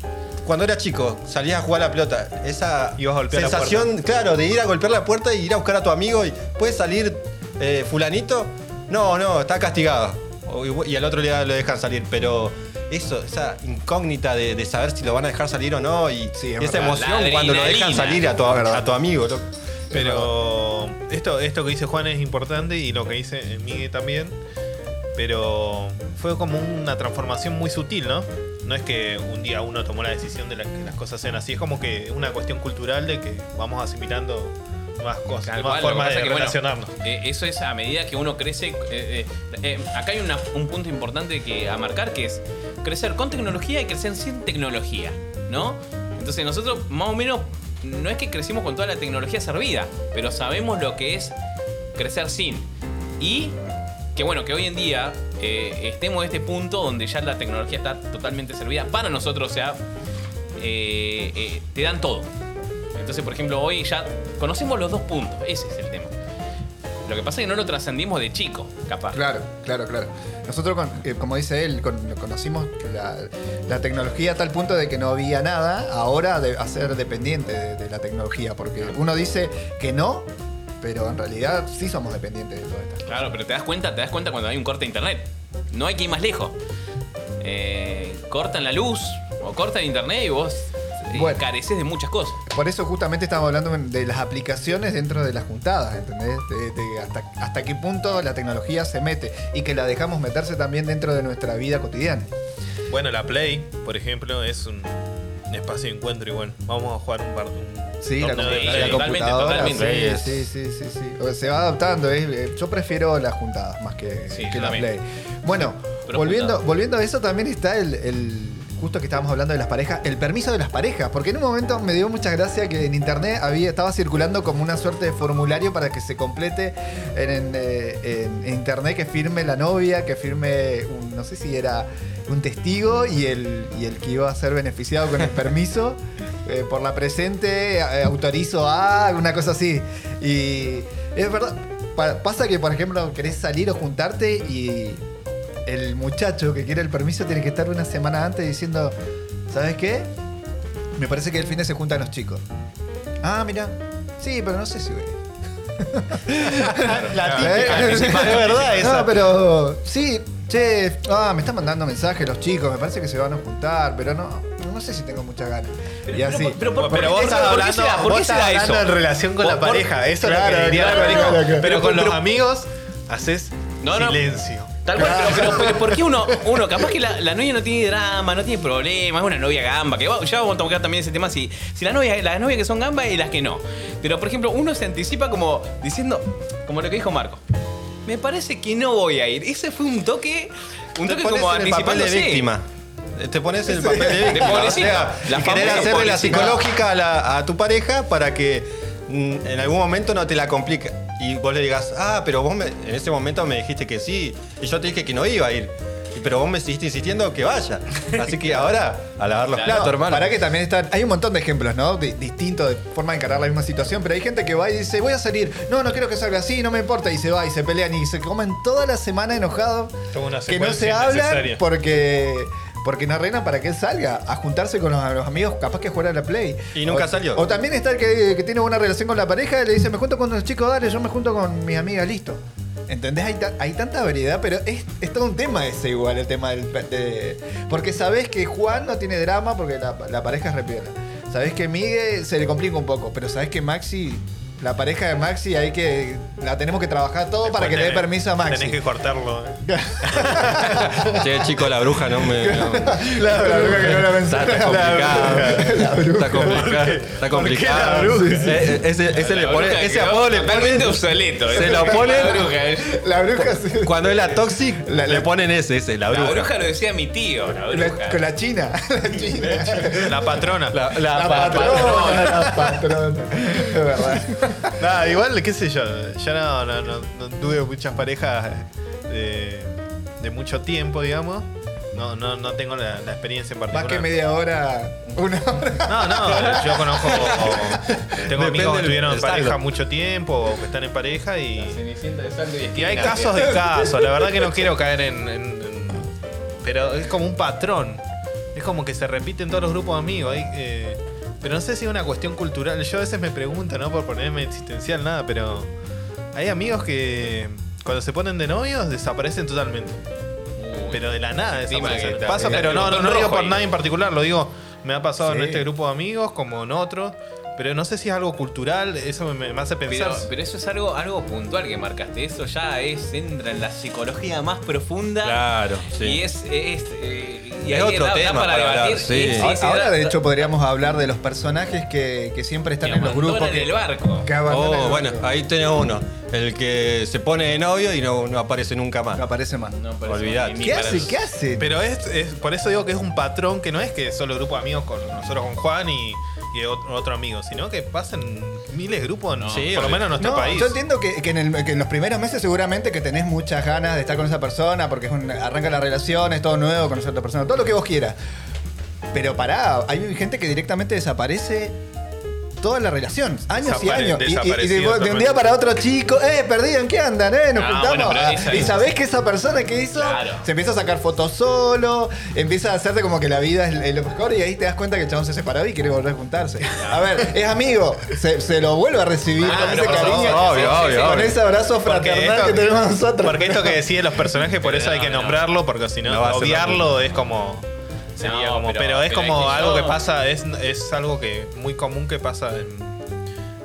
cuando era chico, salías a jugar a la pelota, esa Ibas a golpear la sensación, claro, de ir a golpear la puerta y ir a buscar a tu amigo y puede salir eh, fulanito, no, no, está castigado. O- Y al otro día lo dejan salir, pero eso, esa incógnita de, de saber si lo van a dejar salir o no y Sí, es esa verdad. emoción cuando lo dejan salir tu, a tu amigo. Pero esto, esto que dice Juan es importante y lo que dice Miguel también. Pero fue como una transformación muy sutil, ¿no? No es que un día uno tomó la decisión de la- que las cosas sean así, es como que una cuestión cultural de que vamos asimilando nuevas cosas, Tal cual, que formas de es bueno, relacionarnos. eh, eso es a medida que uno crece. eh, eh, eh, acá hay una- un punto importante que a marcar que es crecer con tecnología y crecer sin tecnología, ¿no? Entonces nosotros más o menos no es que crecimos con toda la tecnología servida, pero sabemos lo que es crecer sin. Y que bueno, que hoy en día eh, estemos en este punto donde ya la tecnología está totalmente servida para nosotros, o sea, eh, eh, te dan todo. Entonces, por ejemplo, hoy ya conocemos los dos puntos, ese es el tema. Lo que pasa es que no lo trascendimos de chico, capaz. Claro, claro, claro. Nosotros, con- eh, como dice él, con- conocimos la, la tecnología a tal punto de que no había nada, ahora de, a ser dependiente de, de la tecnología, porque uno dice que no, pero en realidad sí somos dependientes de estas cosas. Claro, pero te das cuenta, te das cuenta cuando hay un corte de internet. No hay que ir más lejos. Eh, cortan la luz o cortan internet y vos eh, Bueno. careces de muchas cosas. Por eso justamente estamos hablando de las aplicaciones dentro de las juntadas, ¿entendés? De, de hasta, hasta qué punto la tecnología se mete y que la dejamos meterse también dentro de nuestra vida cotidiana. Bueno, la Play, por ejemplo, es un, espacio de encuentro igual. Vamos a jugar un par un Sí, la, de la totalmente, computadora. totalmente. Sí, sí, sí, sí, sí. O sea, Se va adaptando. eh, yo prefiero las juntadas más que, Sí, que yo la. Play. Bueno, Pero volviendo, volviendo a eso también está el, el- Justo que estábamos hablando de las parejas, el permiso de las parejas, porque en un momento me dio mucha gracia que en internet había, estaba circulando como una suerte de formulario para que se complete en, en, eh, en- en internet que firme la novia, que firme un, no sé si era un testigo y el, y el que iba a ser beneficiado con el permiso. eh, por la presente eh, autorizo a una cosa así. Y es verdad, pa- pasa que por ejemplo querés salir o juntarte y el muchacho que quiere el permiso tiene que estar una semana antes diciendo, ¿sabes qué? Me parece que el fin de se juntan los chicos. Ah, mira. Sí, pero no sé si voy. La ¿Eh? típica, es verdad esa. No, pero sí, che, ah, me están mandando mensajes los chicos, me parece que se van a juntar, pero no, no sé si tengo muchas ganas. y así. pero, por- Pero vos estás ¿por qué hablando, se da- por qué se da eso? en relación con la pareja. Eso es lo que diría la claro, pareja. claro, claro. Pero con los Pero- amigos haces No, no. Tal cual, pero, pero, pero ¿por qué uno, uno capaz que la, la novia no tiene drama, no tiene problemas, es una novia gamba, que va- ya vamos a tocar también ese tema, si, si la novia, las novias que son gamba y las que no. Pero por ejemplo, uno se anticipa como diciendo, como lo que dijo Marco, me parece que no voy a ir. Ese fue un toque, un Te toque como papel de anticipándose. víctima. Te pones en el papel de víctima. o pobrecito. sea, La y querer hacerle la psicológica a, la- a tu pareja para que mm, en algún momento no te la complique. Y vos le digas, ah, pero vos me- en ese momento me dijiste que sí. Y yo te dije que no iba a ir. Y- Pero vos me seguiste insistiendo que vaya. Así que ahora, a lavar los Claro, platos, No, hermano. Para que también están. Hay un montón de ejemplos, ¿no? De- distintos de forma de encarar la misma situación. Pero hay gente que va y dice, voy a salir. No, no quiero que salga así, no me importa. Y se va y se pelean y se comen toda la semana enojados. Toda una Que no se hablan porque. Porque no arreglan para que él salga a juntarse con los, los amigos, capaz que jugar a la Play. Y nunca O- salió. O también está el que, que tiene buena relación con la pareja y le dice, me junto con los chicos, dale, yo me junto con mi amiga, listo. ¿Entendés? Hay, ta- hay tanta variedad, pero es, es todo un tema ese igual, el tema del... de- porque sabés que Juan no tiene drama porque la, la pareja es repiola. Sabés que Miguel se le complica un poco, pero sabés que Maxi, la pareja de Maxi hay que... La tenemos que trabajar todo para que le dé permiso a Maxi. Tenés que cortarlo. ¿eh? Che, chico, la bruja no me. no- La, la bruja que no la pensé. Está, está complicado. La bruja. Está complicado. Está complicado. ¿Por qué la bruja? Eh, eh, Ese, ese le La pone, bruja ese apodo le totalmente obsoleto. Se lo ponen- La bruja, ¿eh? La bruja se- Cuando es la toxic, La- le ponen ese, ese, la La bruja. bruja lo decía mi tío, la la- bruja. con la china. La china. La patrona. La, la La pa- patrona, la patrona. Es verdad. Nada, igual, qué sé yo. Ya no, no, no, no tuve muchas parejas de, de mucho tiempo, digamos. No, no, no tengo la, la experiencia en Más particular. que media hora, una hora. No, no, yo conozco. Tengo Depende amigos que del- estuvieron en del pareja saldo. mucho tiempo o que están en pareja y. Cenicienta de saldo y Y hay esquina. casos de casos. La verdad que no quiero caer en. en- en- pero es como un patrón. es como que se repite en todos los grupos de amigos. hay, eh, pero no sé si es una cuestión cultural. Yo a veces me pregunto, no por ponerme existencial, nada, pero hay amigos que cuando se ponen de novios desaparecen totalmente. Pero de la nada desaparecen. Pasa, pero no, no, digo por ahí. nada en particular, lo digo, me ha pasado en este grupo de amigos como en otros. Pero no sé si es algo cultural, eso me, me hace pensar. Pero, pero eso es algo, algo puntual que marcaste. Eso ya es, entra en la psicología más profunda. Claro, sí. Y es. es, eh, y Es otro da- da tema para para hablar, sí. Ahora, sí, ahora, da- de hecho, podríamos hablar de los personajes que, que siempre están que en los grupos. Que, el barco. que Oh, el bueno, grupo. ahí tenés uno. El que se pone de novio y no, no aparece nunca más. No aparece más. No, Olvidate. ¿Qué hace? ¿Qué hace? Pero es, es- por eso digo que es un patrón que no es que solo grupo de amigos con nosotros con Juan y, y otro, otro amigo, sino que pasan miles de grupos, Sí, por lo menos en nuestro No, país. yo entiendo que, que en el- que en los primeros meses seguramente que tenés muchas ganas de estar con esa persona porque es un- arranca la relación, es todo nuevo, conocer a otra persona, todo lo que vos quieras. Pero pará, hay gente que directamente desaparece toda la relación, años y Desapare- años. Y- Y, y de, desaparecido de un día totalmente. para otro chico, eh, perdí, ¿en qué andan? Eh, nos Ah, juntamos. bueno, pero Ah, esa- y esa- sabés que esa persona que hizo Claro. se empieza a sacar fotos solo, empieza a hacerte como que la vida es, es lo mejor y ahí te das cuenta que el chabón se separó y quiere volver a juntarse. A ver, es amigo, se, se lo vuelve a recibir Ah, con ese cariño. obvio, obvio, Con obvio. ese abrazo Porque fraternal esto- que tenemos nosotros. Porque esto que deciden los personajes, por eso hay que No, no. nombrarlo, porque si no, No va a ser es como. Sería No, como. pero- Pero, es pero como es que algo yo- que pasa, es, es algo que muy común que pasa en,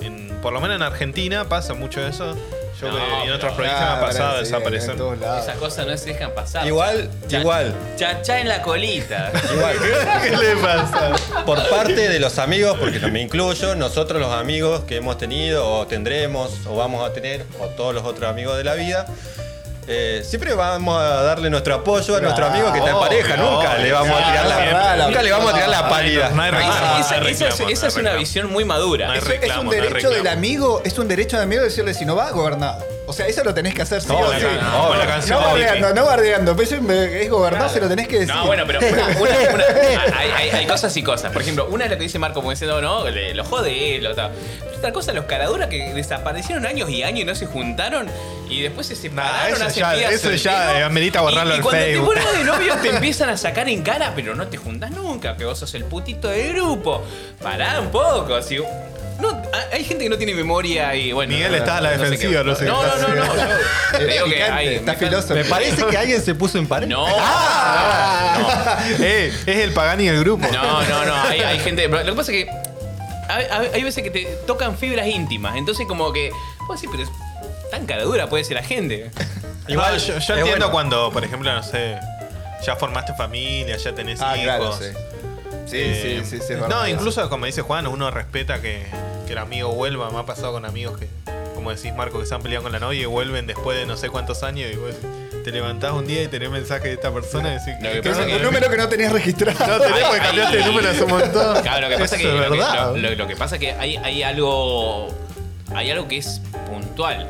en- Por lo menos en Argentina pasa mucho eso. Yo No, creo que en otras provincias me ha pasado sí, desaparecer. Esas cosas no se dejan pasar. Igual, Cha- igual. Chachá en la colita. Igual. ¿Qué le pasa? Por parte de los amigos, porque no me incluyo, nosotros los amigos que hemos tenido o tendremos o vamos a tener, o todos los otros amigos de la vida, eh, siempre vamos a darle nuestro apoyo a nuestro amigo que está en pareja. Nunca le vamos a tirar Claro, la, nunca le vamos a tirar la pálida. No hay reclamo. Esa, es- reclamo, esa no hay es una visión muy madura. No hay Eso es un no derecho del amigo, es un derecho del amigo decirle si no va, gobernado. O sea, eso lo tenés que hacer sí No, o la sí. can- no, la canción No de bardeando, no bardeando. Eso es gobernado, se lo tenés que decir. No, bueno, pero una, una- una- hay, hay- hay cosas y cosas. Por ejemplo, una es lo que dice Marco, como diciendo, no, le- lo jode él, otra. Pero otra cosa, los caraduras que desaparecieron años y años y no se juntaron y después se separaron eso hace ya- eso ya, eh, amerita borrarlo y, cuando Facebook. te pones de novio te empiezan a sacar en cara, pero no te juntas nunca, que vos sos el putito del grupo. Pará un poco, así. No, hay gente que no tiene memoria y bueno. Miguel está a la defensiva, no sé qué No, no, no, no. yo te Es digo que picante, hay. está me- filoso. Me parece que alguien se puso en pared. No. Eh, es el Pagani del grupo. No, no, no. Hay, hay gente. Lo que pasa es que. Hay, hay- hay veces que te tocan fibras íntimas. Entonces, como que. Pues sí, pero es tan cara dura puede ser la gente. Igual yo, entiendo bueno. cuando, por ejemplo, no sé, ya formaste familia, ya tenés Ah, hijos. claro, sí. Sí, Eh, sí, sí, sí, es No, incluso como dice Juan, uno respeta que, que el amigo vuelva. Me ha pasado con amigos que, como decís Marco, que se han peleado con la novia y vuelven después de no sé cuántos años y vos te levantás un día y tenés mensaje de esta persona y decís Lo que Que pasa es que- un número que no tenías registrado. No tenemos que Ay, cambiaste de número hace un montón. Claro, lo que pasa es Eso que, es lo, que, verdad. lo- lo que pasa es que hay, hay algo. Hay algo que es puntual.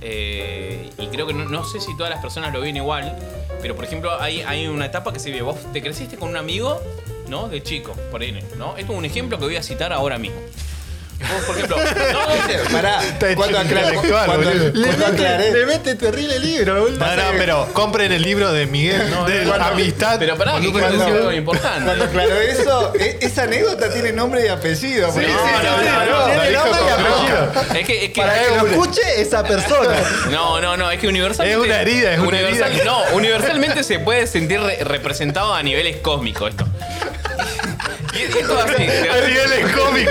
Eh, y creo que no, no sé si todas las personas lo ven igual. Pero por ejemplo, hay, hay una etapa que se ve. Vos te creciste con un amigo, ¿no? De chico, por ahí, ¿no? Esto es un ejemplo que voy a citar ahora mismo. Vos, por ejemplo. No, no, Pará, cuando aclaré. Cuando, boludo. cuando aclaré. mete terrible libro. No, no, pero compren el libro de Miguel de cuando- Amistad. Pero pará, que Cuando- decir algo importante. Cuando aclaró eso, e- esa anécdota tiene nombre y apellido. sí, no, sí, no, sí, no, no, tiene nombre y apellido. Es que, es que Para que lo escuche esa persona. No, no, no, es que universalmente. Es una herida, es una universal- herida. No, universalmente se puede sentir re- representado a niveles cósmicos esto. Y, y esto así. El nivel es cómico.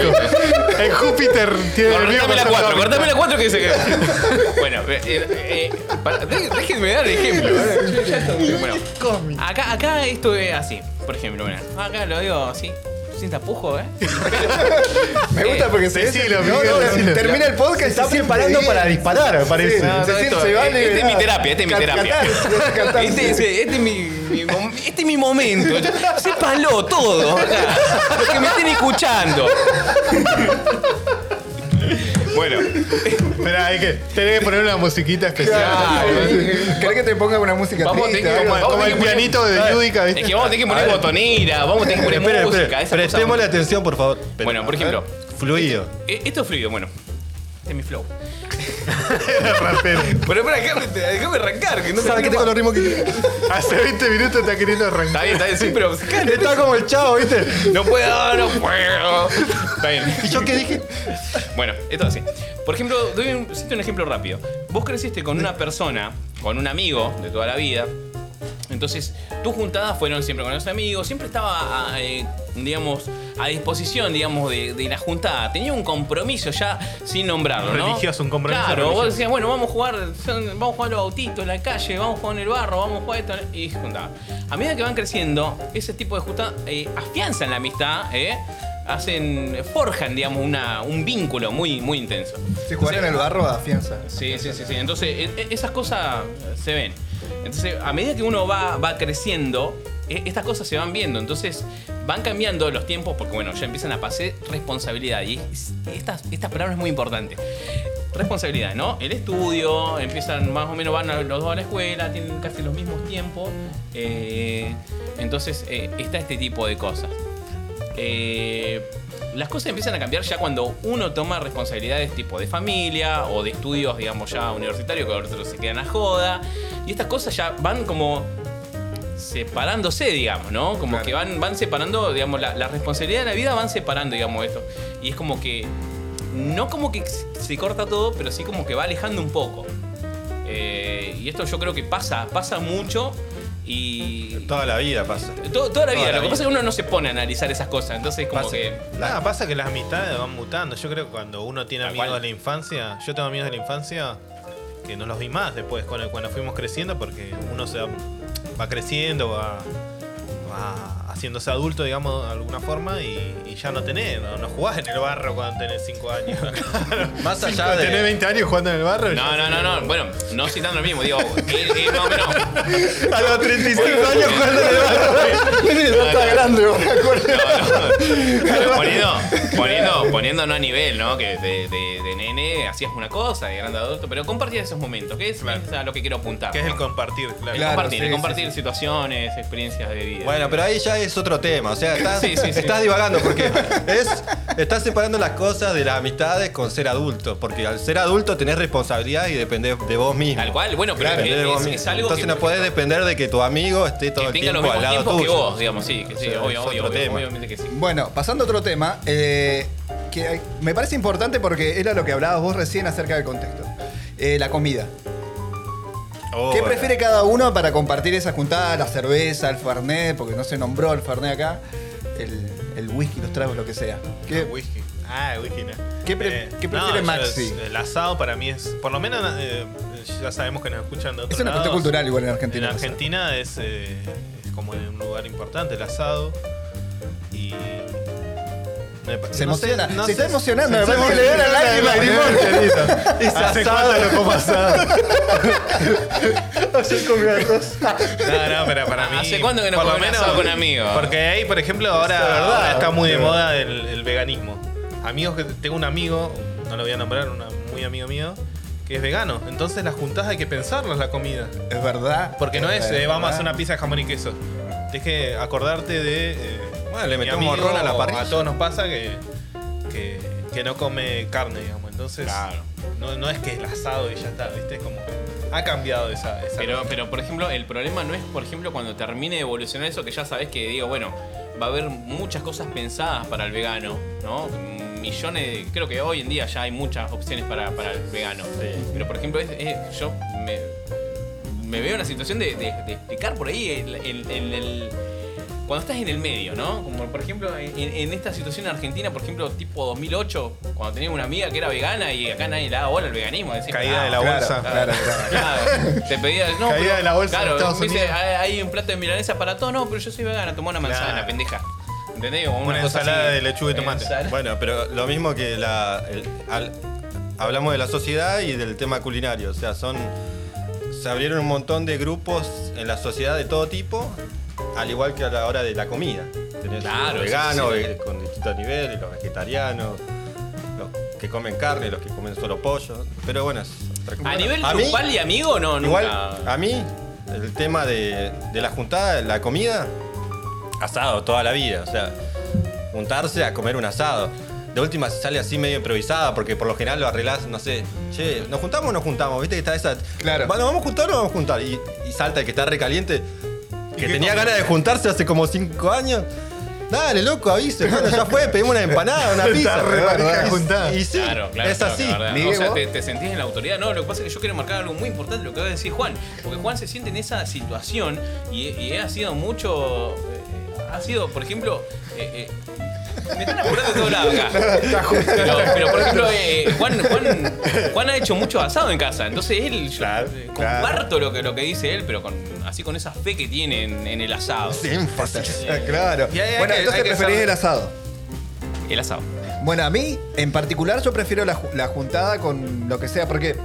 En Júpiter tiene el mismo Cortame la concepto 4, cómico. cortame la 4 que dice que. Bueno, eh, eh, eh, para- dé- déjenme dar el ejemplo. Yo ya estoy- Bueno, acá, acá esto es así. Por ejemplo, mira, acá lo digo así. Sin tapujo, ¿eh? Me gusta porque se Decilo, no, no, termina el podcast y está se preparando para disparar, me parece. Sí, No, no, esto- se va este es mi terapia, este es mi terapia. Este, es- este es mi, mi mom- este es mi momento. Sépalo todo acá. Los que me estén escuchando. Bueno, Espera, hay que, tenés que poner una musiquita especial. ¿Querés que te ponga una música Vamos triste? que-? Como, como el pianito de Yudica, es que vamos a tener que poner botonera, vamos a tener que poner Espera, música. Prestémosle atención, por favor. Bueno, por ejemplo, Fluido. esto es fluido, bueno. Este es mi flow. Pero espera, déjame, déjame arrancar, que no ¿Sabes qué tengo los ritmos que Hace 20 minutos está queriendo Está arrancar. bien, está bien, sí, pero Está como el chavo, ¿viste? no puedo, no puedo. Está bien. ¿Y yo qué dije? Bueno, esto es así. Por ejemplo, doy un, cito un ejemplo rápido. Vos creciste con una persona, con un amigo de toda la vida. Entonces, tus juntadas fueron siempre con los amigos, siempre estaba, a, eh, digamos, a disposición, digamos, de, de la juntada. Tenía un compromiso ya sin nombrarlo, ¿no? Religioso, un compromiso Claro, religioso. vos decías, bueno, vamos a jugar, vamos a jugar los autitos en la calle, vamos a jugar en el barro, vamos a jugar esto, y se juntaban. A medida que van creciendo, ese tipo de juntadas eh, afianzan la amistad, ¿eh? Hacen, forjan, digamos, una, un vínculo muy, muy intenso. Si jugar en el barro, afianza. Sí, sí, sí, sí. Entonces, e- e- esas cosas se ven. Entonces, a medida que uno va, va creciendo, e- estas cosas se van viendo. Entonces, van cambiando los tiempos porque, bueno, ya empiezan a pasar responsabilidad. Y es- esta, esta palabra es muy importante. Responsabilidad, ¿no? El estudio, empiezan más o menos, van los dos a la escuela, tienen casi los mismos tiempos. eh, entonces, eh, está este tipo de cosas. Eh, las cosas empiezan a cambiar ya cuando uno toma responsabilidades tipo de familia o de estudios, digamos, ya universitarios, que otros se quedan a joda. Y estas cosas ya van como separándose, digamos, ¿no? Como Claro. que van, van separando, digamos, la, la responsabilidad de la vida van separando, digamos, esto. Y es como que, no como que se corta todo, pero sí como que va alejando un poco. Eh, y esto yo creo que pasa, pasa mucho y... Toda la vida pasa. to- toda la vida, Toda la lo que vida. pasa es que uno no se pone a analizar esas cosas, entonces como Pasa. que... Nada, pasa que las amistades van mutando. Yo creo que cuando uno tiene amigos cual. de la infancia, yo tengo amigos de la infancia que no los vi más después cuando, cuando fuimos creciendo porque uno se va, va creciendo, va, haciéndose adulto, digamos, de alguna forma y, y ya no tenés, no, no jugás en el barro cuando tenés 5 años. Más allá de. tenés 20 años jugando en el barro. No, no, no, no, bueno, no citando lo mismo, digo, que, que más o menos... A los 35 años jugando en el barro. No está grande, vos, me acuerdo. Pero poniendo, poniendo, poniéndonos a nivel, ¿no? Que de, de- de nene hacías una cosa, de grande adulto, pero compartías esos momentos, que es, Claro. es a lo que quiero apuntar. Que es el compartir, claro. El Claro, compartir, sí, el compartir sí. situaciones, experiencias de vida. Bueno, pero ahí ya es otro tema. O sea, estás, Sí, sí, sí. estás divagando porque es, estás separando las cosas de las amistades con ser adulto. Porque al ser adulto tenés responsabilidad y dependés de vos mismo. Tal cual, bueno, pero Dependés de es, vos es- mismo. es algo Entonces que, no podés depender de que tu amigo esté todo que el tenga tiempo los al mismos lado tiempos que tuyo. vos, digamos, sí, que sí, obvio, es obviamente que sí. Bueno, pasando a otro tema, eh, que me parece importante porque era lo que hablabas vos recién acerca del contexto. Eh, la comida. Oh, ¿Qué prefiere cada uno para compartir esa juntada? La cerveza, el fernet, porque no se nombró el fernet acá. El, el whisky, los tragos, lo que sea. ¿Qué, Ah, whisky. Ah, whisky, no. ¿Qué pre- qué prefiere Maxi? El asado para mí es, por lo menos eh, ya sabemos que nos escuchan de otros es una cuestión cultural igual en Argentina. En. Argentina es, eh, es como en un lugar importante el asado. Y. Se no sé- emociona. no se está emocionando. se Me parece que le emociona. da la lágrima. Asado. cuánto no como asado. Ayer comí arroz. No, no, pero para mí. ¿Hace cuándo que no por lo comen menos- asado con amigos? Porque ahí, por ejemplo, ahora, Es verdad, ahora está muy de moda el, el veganismo. Amigos que tengo un amigo, no lo voy a nombrar, un muy amigo mío, que es vegano. Entonces las juntadas hay que pensarlas la comida. Es verdad. Porque no es, eh, vamos a hacer una pizza de jamón y queso. Tienes que acordarte de. eh, Bueno, le metemos morrón a la parrilla. A todos nos pasa que, que, que no come carne, digamos. Entonces, Claro. no, no es que el asado y ya está, ¿viste? Es como. Ha cambiado esa. esa Pero, cosa. pero, por ejemplo, el problema no es, por ejemplo, cuando termine de evolucionar eso, que ya sabes que, digo, bueno, va a haber muchas cosas pensadas para el vegano, ¿no? Millones, de- creo que hoy en día ya hay muchas opciones para, para el vegano. Pero, por ejemplo, es- es- yo me, me veo en la situación de, de- de explicar por ahí el, el- el- el- cuando estás en el medio, ¿no? Como por ejemplo en, en esta situación en Argentina, por ejemplo, tipo 2008, cuando tenía una amiga que era vegana y acá nadie le daba bola al veganismo. decís, Caída "Ah, de la Claro, bolsa. claro, claro. Claro, te pedía. No, Caída pero- de la bolsa Claro, dice, hay un plato de milanesa para todo. No, pero yo soy vegana, toma una manzana, pendeja. ¿Entendés? Una ensalada así. de lechuga y tomate. Bueno, pero lo mismo que la. el- al- hablamos de la sociedad y del tema culinario. O sea, son. Se abrieron un montón de grupos en la sociedad de todo tipo, al igual que a la hora de la comida. Tenés Claro, los veganos sí, sí. ve- con distintos niveles, los vegetarianos, los que comen carne, los que comen solo pollo. Pero bueno, es otra cosa. A nivel A mí- grupal y amigo, no, Igual, nunca. a mí, el tema de, de la juntada, la comida, asado toda la vida. O sea, juntarse a comer un asado. de última sale así medio improvisada, porque por lo general lo arreglás, no sé, che, ¿nos juntamos o no nos juntamos? ¿Viste que está esa. Claro. Bueno, ¿vamos a juntar o no vamos a juntar? Y, y salta el que está recaliente, que tenía ganas de juntarse hace como cinco años. Dale, loco, avise. Bueno, ya fue, pedimos una empanada, una pizza. Y- juntada. Y sí, Claro, claro. es claro, así. o sea, te, te sentís en la autoridad. No, lo que pasa es que yo quiero marcar algo muy importante, lo que acaba de decir Juan. Porque Juan se siente en esa situación y, y ha sido mucho. eh, ha sido, por ejemplo. eh, eh, me están apurando de todos lados acá. Pero, pero, por ejemplo, eh, Juan, Juan, Juan ha hecho mucho asado en casa. Entonces él, yo, Claro, claro. comparto lo que, lo que dice él, pero con, así con esa fe que tiene en, en el asado. Sí, énfasis. Claro. Y hay- hay bueno, que- entonces hay que preferís saber- el asado. El asado. Bueno, a mí, en particular, yo prefiero la, ju- la juntada con lo que sea, porque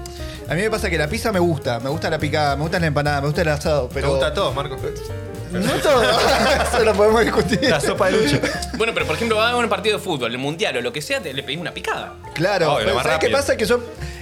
a mí me pasa que la pizza me gusta, me gusta la picada, me gusta la empanada, me gusta el asado, pero. Me gusta todo, Marco. No todo. Eso lo podemos discutir. La sopa de lucha. Bueno, pero por ejemplo, va a un partido de fútbol, el mundial o lo que sea, te, le pedís una picada. Claro, Obvio, lo pero más ¿sabes qué pasa? Que yo,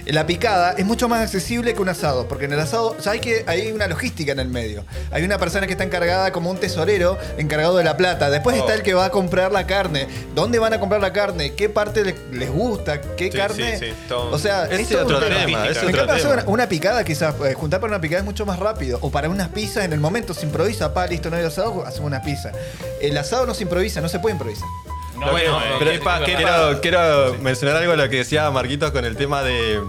la picada es mucho más accesible que un asado, porque en el asado, ¿sabes que hay una logística en el medio? Hay una persona que está encargada como un tesorero, encargado de la plata. Después Oh. está el que va a comprar la carne. ¿Dónde van a comprar la carne? ¿Qué parte le- les gusta? ¿Qué Sí, carne? sí, sí, todo. O sea, es todo otro un tema. tema, ese En otro cambio, hacer tema. una, una picada quizás, eh, juntar para una picada es mucho más rápido. O para unas pizzas en el momento se improvisa, pa, listo, no hay asado, hacemos una pizza. El asado no se improvisa, no se puede improvisar. No, Bueno, eh, Pero pa- verdad. quiero, quiero mencionar algo de lo que decía Marquitos con el tema de.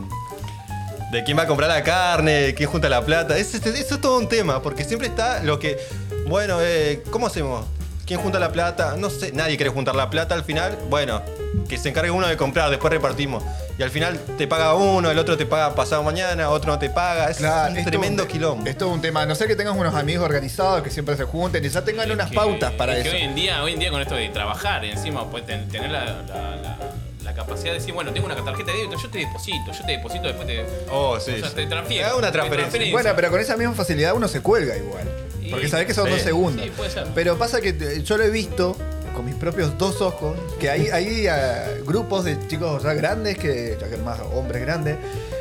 De quién va a comprar la carne, quién junta la plata. Es- es- eso es todo un tema, porque siempre está lo que. Bueno, eh, ¿cómo hacemos? ¿Quién junta la plata? No sé, nadie quiere juntar la plata al final. Bueno, que se encargue uno de comprar, después repartimos. Y al final te paga uno, el otro te paga pasado mañana, otro no te paga. Es Claro, un es tremendo un- quilombo. Es todo un tema. A No sé que tengas unos amigos organizados que siempre se junten y ya tengan Es unas que- pautas para es que eso. hoy en día, hoy en día con esto de trabajar, encima pues, ten- tener la, la- la- la capacidad de decir, bueno, tengo una tarjeta de débito, yo te deposito, yo te deposito, después te. Oh, sí. o sea, sí. te transfiero. Haga una transferencia. Bueno, pero con esa misma facilidad uno se cuelga igual. Porque sabés que son sí, dos segundos. sí, puede ser. Pero pasa que eh, yo lo he visto con mis propios dos ojos, que hay, hay eh, grupos de chicos ya grandes, que, ya que más hombres grandes,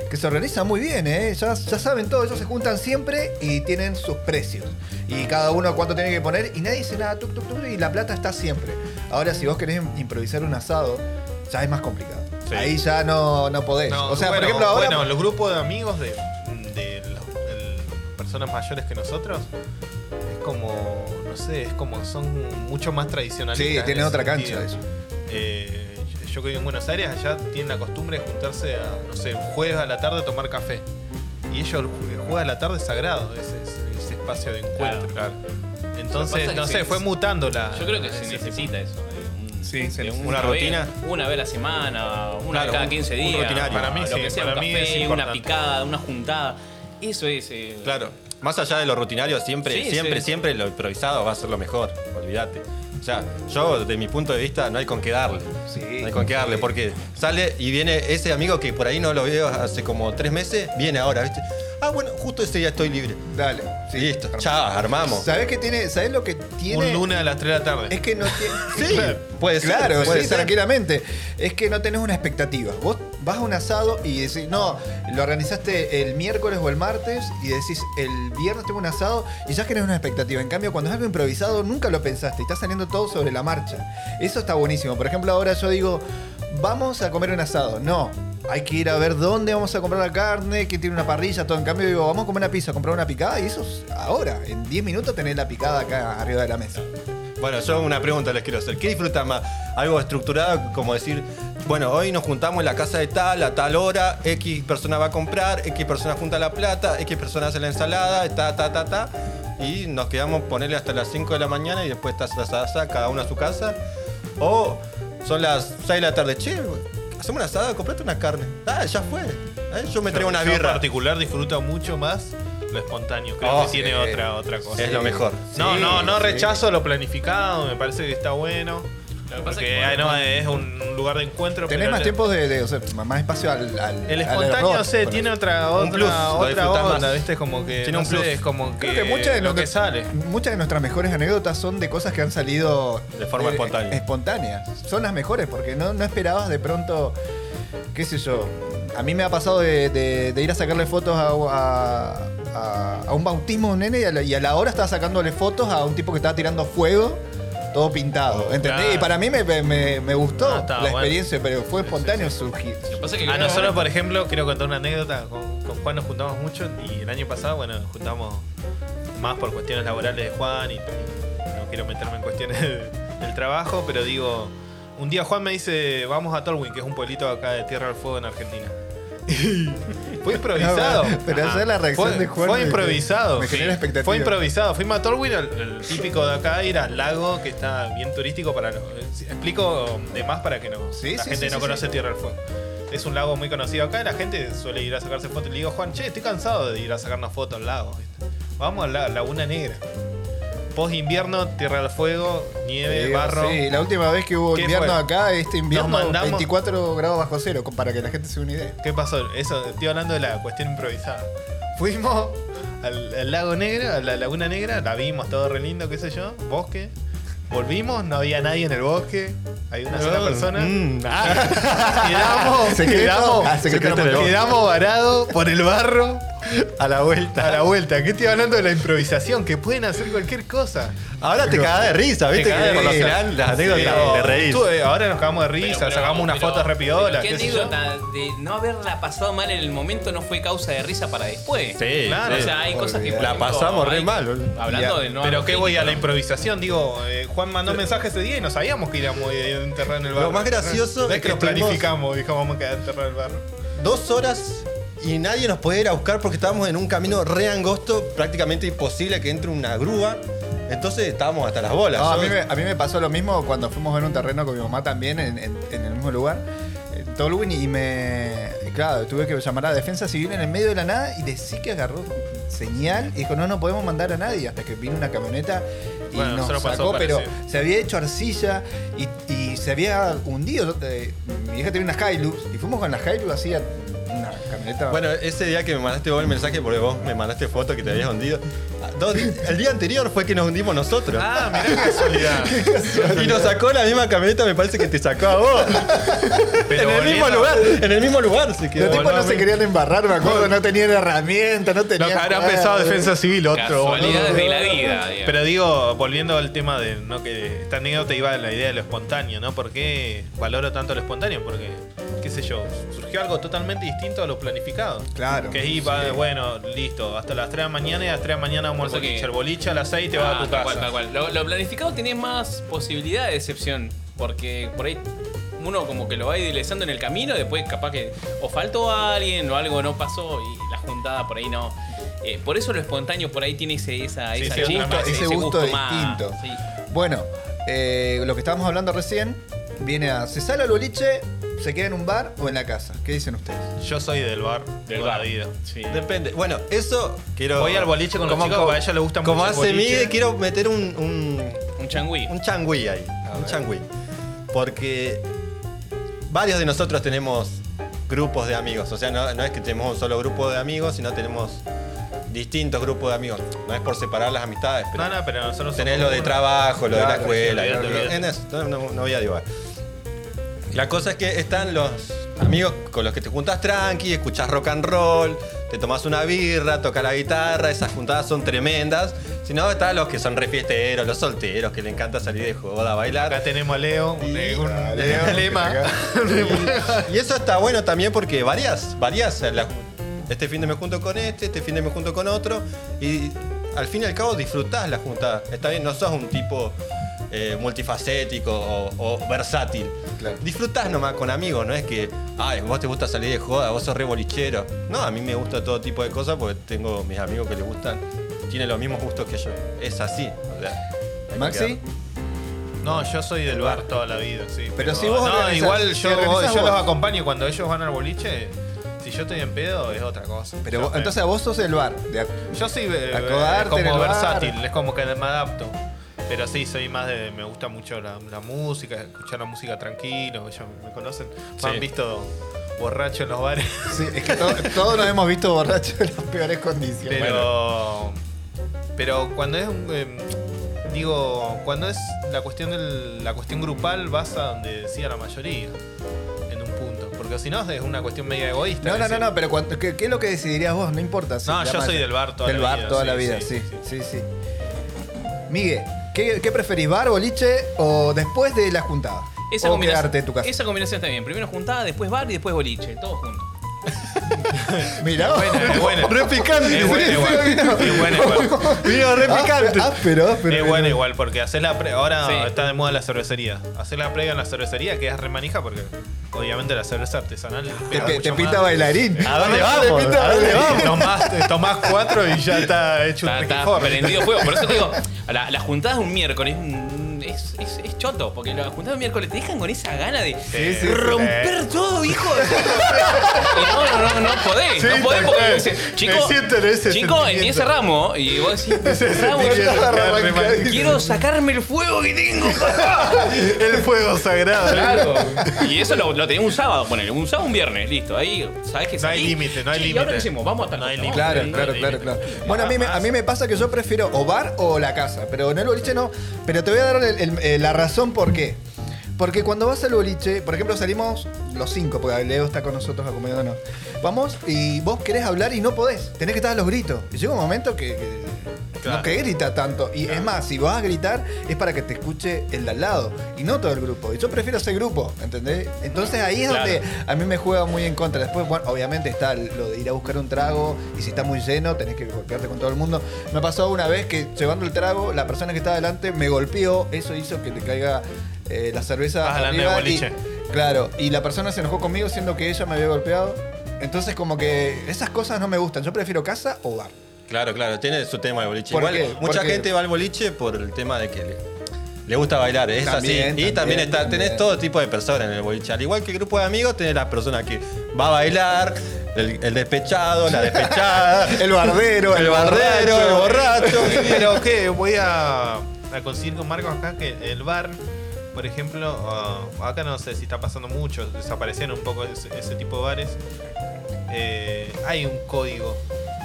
que se organizan muy bien, ¿eh? ya, ya saben todo, ellos se juntan siempre y tienen sus precios. Y cada uno cuánto tiene que poner y nadie dice nada, tuc, tuc, tuc, y la plata está siempre. Ahora, si vos querés improvisar un asado, ya es más complicado. Sí. Ahí ya no, no podés. No, o sea, bueno, por ejemplo, ahora... Bueno, los grupos de amigos de, de los- el- personas mayores que nosotros como, no sé, es como son mucho más tradicionalistas. Sí, en tienen otra sentido. cancha eso. Eh, yo- que vivo en Buenos Aires, allá tienen la costumbre de juntarse a, no sé, un jueves a la tarde a tomar café. Y ellos, el jue- el jueves a la tarde es sagrado, ese, espacio de encuentro. Claro. Entonces, no sé, fue mutando la. Yo creo que se necesita eso. un- Sí, se de necesita. ¿Una vez- rutina? una vez a la semana, una Claro, vez cada un- 15 un días. rutinario. Para mí lo sí, que sea, para un mí es una picada, una juntada. Eso es. eh, Claro, más allá de lo rutinario, siempre, Sí, siempre, sí. siempre lo improvisado va a ser lo mejor, olvídate. O sea, yo, de mi punto de vista, no hay con qué darle. Sí, no hay con qué darle, sí. porque sale y viene ese amigo que por ahí no lo veo hace como tres meses, viene ahora, ¿viste? Ah, bueno, justo ese día estoy libre. Dale. sí. Listo, chao, armamos. ¿Sabés qué tiene? ¿Sabés lo que tiene? Un lunes a las 3 de la tarde. Es que no tiene. Sí, puede ser, Claro, puede sí, ser. tranquilamente. Es que no tenés una expectativa. Vos vas a un asado y decís, no, lo organizaste el miércoles o el martes y decís, el viernes tengo un asado y ya querés una expectativa. En cambio, cuando es algo improvisado, nunca lo pensaste y está saliendo todo sobre la marcha. Eso está buenísimo. Por ejemplo, ahora yo digo, vamos a comer un asado. No. Hay que ir a ver dónde vamos a comprar la carne, quién tiene una parrilla, todo. En cambio, digo, vamos a comer una pizza, comprar una picada y eso es ahora. En 10 minutos tenés la picada acá arriba de la mesa. Bueno, yo una pregunta les quiero hacer. ¿Qué disfrutan más? Algo estructurado como decir, bueno, hoy nos juntamos en la casa de tal, a tal hora, X persona va a comprar, X persona junta la plata, X persona hace la ensalada, ta, ta, ta, ta, y nos quedamos ponerle hasta las 5 de la mañana y después está cada uno a su casa. O son las 6 de la tarde, che, hacemos una asada, comprate una carne. Ah, ya fue. Eh, Yo me traigo una Yo en birra. particular disfruto mucho más lo espontáneo. Creo Oh, que tiene sí. otra, otra cosa. Es lo mejor. No, Sí, no, no sí. rechazo lo planificado, me parece que está bueno. Lo que pasa Porque es que no, es un lugar de encuentro. Tenés pero más el- tiempo de, de- o sea, más espacio al, al El al espontáneo, error, no sé, por tiene otra, Un otra, plus, lo otra disfrutás onda, más. ¿viste? Es como que. Tiene no un sé, plus. es como que. Creo que muchas de, lo que nuestra- sale. muchas de nuestras mejores anécdotas son de cosas que han salido De forma espontánea. espontáneas. Son las mejores porque no, no esperabas de pronto, qué sé yo. A mí me ha pasado de, de- de ir a sacarle fotos a, a- a- a un bautismo de un nene y a, la, y a la hora estaba sacándole fotos a un tipo que estaba tirando fuego. Todo pintado. ¿Entendés? Claro. Y para mí me, me- me- gustó Ah, la bueno. experiencia, pero fue espontáneo surgir. Lo que pasa es que A creo- nosotros, por ejemplo, quiero contar una anécdota. Con, con Juan nos juntamos mucho y el año pasado, bueno, nos juntamos más por cuestiones laborales de Juan y, y no quiero meterme en cuestiones de- del trabajo, pero digo, un día Juan me dice, vamos a Tolwyn, que es un pueblito acá de Tierra del Fuego en Argentina. fue improvisado. No, pero esa es la reacción Fue- de Juan Fue improvisado. me genera expectativa. Fue improvisado. Fuimos a Tolwyn, el, el típico de acá, ir al lago que está bien turístico para los. Explico de más para que no, Sí, la sí, gente sí, no sí, conoce sí. Tierra del Fuego. Es un lago muy conocido acá y la gente suele ir a sacarse fotos. Y le digo, Juan, che, estoy cansado de ir a sacarnos fotos al lago. ¿viste? Vamos a la Laguna Negra. Post invierno, Tierra del Fuego, nieve, barro. Sí, la última vez que hubo ¿Qué invierno fue? acá, este invierno, mandamos- 24 grados bajo cero, para que la gente se una idea. ¿Qué pasó? Eso, estoy hablando de la cuestión improvisada. Fuimos al, al lago negro, a la laguna negra, la vimos todo re lindo, qué sé yo, bosque. Volvimos, no había nadie en el bosque, hay una sola persona. Mm, ah. Quedamos, quedamos, Ah, quedamos varados por el barro a la vuelta. a la vuelta. ¿Qué estoy hablando de la improvisación? Que pueden hacer cualquier cosa. Ahora te cagás de risa, ¿viste? Que por lo general las anécdotas te reís. tú, eh, ahora nos cagamos de risa, Pero- pero- sacamos una pero- foto repiola. pero ¿Qué qué sé yo. anécdota de no haberla pasado mal en el momento no fue causa de risa para después? Sí, Claro, O sea, hay cosas que. por La ejemplo, pasamos re hay- mal, boludo. Hablando Ya. de no. Pero qué voy a la improvisación, digo, eh, Juan mandó mensaje ese día y no sabíamos que íbamos a enterrar en el barro. Lo más gracioso no es es que que lo estuvimos- planificamos, dijimos vamos a quedar enterrados en el barro. Dos horas y nadie nos podía ir a buscar porque estábamos en un camino re angosto, prácticamente imposible que entre una grúa. Entonces estábamos hasta las bolas. No, a, mí me, a mí me pasó lo mismo cuando fuimos en un terreno con mi mamá también, en, en- en el mismo lugar, en Tolwyn, y me. y Claro, tuve que llamar a la defensa civil en el medio de la nada y decí que agarró señal y dijo: No, no podemos mandar a nadie. Hasta que vino una camioneta y Bueno, nos sacó, pero parecido. se había hecho arcilla y, y se había hundido. Eh, mi hija tenía una Hilux y fuimos con la Hilux así a una camioneta. Bueno, ese día que me mandaste vos el mensaje, porque vos me mandaste foto que te habías hundido. dos di- el día anterior fue que nos hundimos nosotros. Ah, mirá qué casualidad. Y nos sacó la misma camioneta, me parece que te sacó a vos. Pero en el mismo lugar, en el mismo lugar se quedó. los tipos no se querían embarrar, me acuerdo, no tenían herramientas, no Lo tenían. que habrá Defensa Civil, otro. Casualidades de la vida, digamos. Pero digo, volviendo al tema de no que esta anécdota iba a la idea de lo espontáneo, ¿no? ¿Por qué valoro tanto lo espontáneo? Porque, qué sé yo, surgió algo totalmente distinto a lo planificado. Claro. Que iba, bueno, listo, hasta las 3 de la mañana y a las 3 de la mañana vamos que- boliche. El boliche a las 6 te vas a Ah, tu tal casa. cual, tal cual. Lo, lo planificado tiene más posibilidad de excepción. Porque por ahí uno como que lo va idealizando en el camino, después capaz que o faltó a alguien o algo no pasó y la juntada por ahí no. Eh, por eso lo espontáneo por ahí tiene ese, esa, Sí, esa ese chispa, gusto- ese gusto más, distinto. sí. Bueno, eh, lo que estábamos hablando recién viene a. ¿Se sale al boliche, se queda en un bar o en la casa? ¿Qué dicen ustedes? Yo soy del bar, Del toda bar. la vida. Sí. Depende. Bueno, eso quiero. Voy al boliche con los chicos, porque a ella le gusta Como mucho el hace boliche. Miguel, quiero meter un, un, Un changüí. un changüí ahí. un changüí. Porque varios de nosotros tenemos grupos de amigos. O sea, no, no es que tenemos un solo grupo de amigos, sino tenemos distintos grupos de amigos. No es por separar las amistades, pero No, no, pero nosotros tenés somos lo de uno. trabajo, lo de la Claro, escuela. sí, y- olvídate, olvídate. en eso, no, no- no voy a divagar. La cosa es que están los amigos con los que te juntas tranqui, escuchás rock and roll, te tomás una birra, tocas la guitarra, esas juntadas son tremendas. Si no, están los que son refiesteros, los solteros, que le encanta salir de joda a bailar. Acá tenemos a Leo, un, Y- un- Ah, un Leo, lema. Y eso está bueno también porque varias, varias. la- este fin de me junto con este, este fin de me junto con otro. Y al fin y al cabo disfrutás la juntada. Está bien, no sos un tipo eh, multifacético o, o versátil. Claro. Disfrutás nomás con amigos, no es que, ay, vos te gusta salir de joda, vos sos re bolichero. No, a mí me gusta todo tipo de cosas porque tengo mis amigos que les gustan, tienen los mismos gustos que yo. Es así. o sea, ¿Maxi? No, yo soy del bar toda la vida, sí. Pero si vos No, igual si yo, organizás yo vos. los acompaño cuando ellos van al boliche. Si yo estoy en pedo, es otra cosa. Pero vos- entonces vos sos el bar. de Yo soy eh, como bar. versátil, es como que me adapto. Pero sí, soy más de. Me gusta mucho la, la música, escuchar la música tranquilo. Ya me conocen. Me Sí. han visto borracho en los bares. Sí, es que to- todos nos hemos visto borrachos en las peores condiciones. Pero. Pero cuando es un. em, digo, cuando es la cuestión del, la cuestión grupal, vas a donde decía la mayoría. En un punto. Porque si no, es una cuestión media egoísta. No, no, no, no, pero cuando- ¿qué, qué es lo que decidirías vos? No importa. si No, yo soy del bar toda del la bar vida, toda sí, la vida, sí, sí, sí, sí, sí. ¿Qué, qué preferís, bar, boliche o después de la juntada? Esa o combinación, quedarte en tu casa. esa combinación está bien. Primero juntada, después bar y después boliche. Todo junto. Mirá, buena, es buena. Re picante. Es buena igual. vino. Es buena igual. Vino re picante. Ah, pero, pero. Es buena igual, porque hacer la pre ahora Sí. está de moda la cervecería. Hacer la previa en la cervecería queda re manija porque obviamente la cerveza artesanal Te, pega te- mucho te más. pinta bailarín. ¿A dónde Te vamos? pinta ¿A dónde bailarín. Tomás, tomás cuatro y ya está hecho Está, un está prendido fuego. Por eso te digo, la, la juntada de un miércoles es, es, es choto, porque de un miércoles te dejan con esa gana de Sí, sí, romper sí. todo, hijo de Y No, no, no, no podés. Sí, no podés porque dice, chico, en ese chico, en sentimiento. ese ramo. Y vos decís, "Ramo, sentimiento. quiero sacarme el fuego que tengo. El fuego sagrado. Claro. Y eso lo, lo tenés un sábado, ponele, un sábado, un viernes, listo. Ahí, ¿sabés que No hay límite, no hay ¿Y ahora límite. qué hacemos? Vamos a No hay límite. Claro, claro, claro, claro. Bueno, a mí, me, a mí me pasa que yo prefiero o bar o la casa, pero en el boliche no. Pero te voy a dar eh, la razón por qué. Porque cuando vas al boliche, por ejemplo, salimos los cinco, porque Leo está con nosotros acompañándonos. Vamos y vos querés hablar y no podés. Tenés que estar a los gritos. Y llega un momento que Claro. no que grita tanto. Y es más, si vas a gritar es para que te escuche el de al lado y no todo el grupo. Y yo prefiero ese grupo, ¿entendés? Entonces ahí es Claro. donde a mí me juega muy en contra. Después, bueno, obviamente está lo de ir a buscar un trago y si está muy lleno tenés que golpearte con todo el mundo. Me pasó una vez que llevando el trago, la persona que estaba delante me golpeó, eso hizo que le caiga eh, la cerveza de arriba y- boliche. claro, y la persona se enojó conmigo siendo que ella me había golpeado. Entonces como que esas cosas no me gustan. Yo prefiero casa o bar. Claro, claro, tiene su tema el boliche. ¿Por Igual, qué? mucha gente va al boliche por el tema de que le, le gusta bailar, es También, así. también, y también está, también. tenés todo tipo de personas en el boliche. Al igual que el grupo de amigos, tenés las personas que va a bailar, el, el despechado, la despechada, El bardero, el bardero, el borracho. Pero que voy a, a coincidir con Marcos acá que el bar, por ejemplo, ah, acá no sé si está pasando mucho, desaparecieron un poco ese, ese tipo de bares. Eh, hay un código,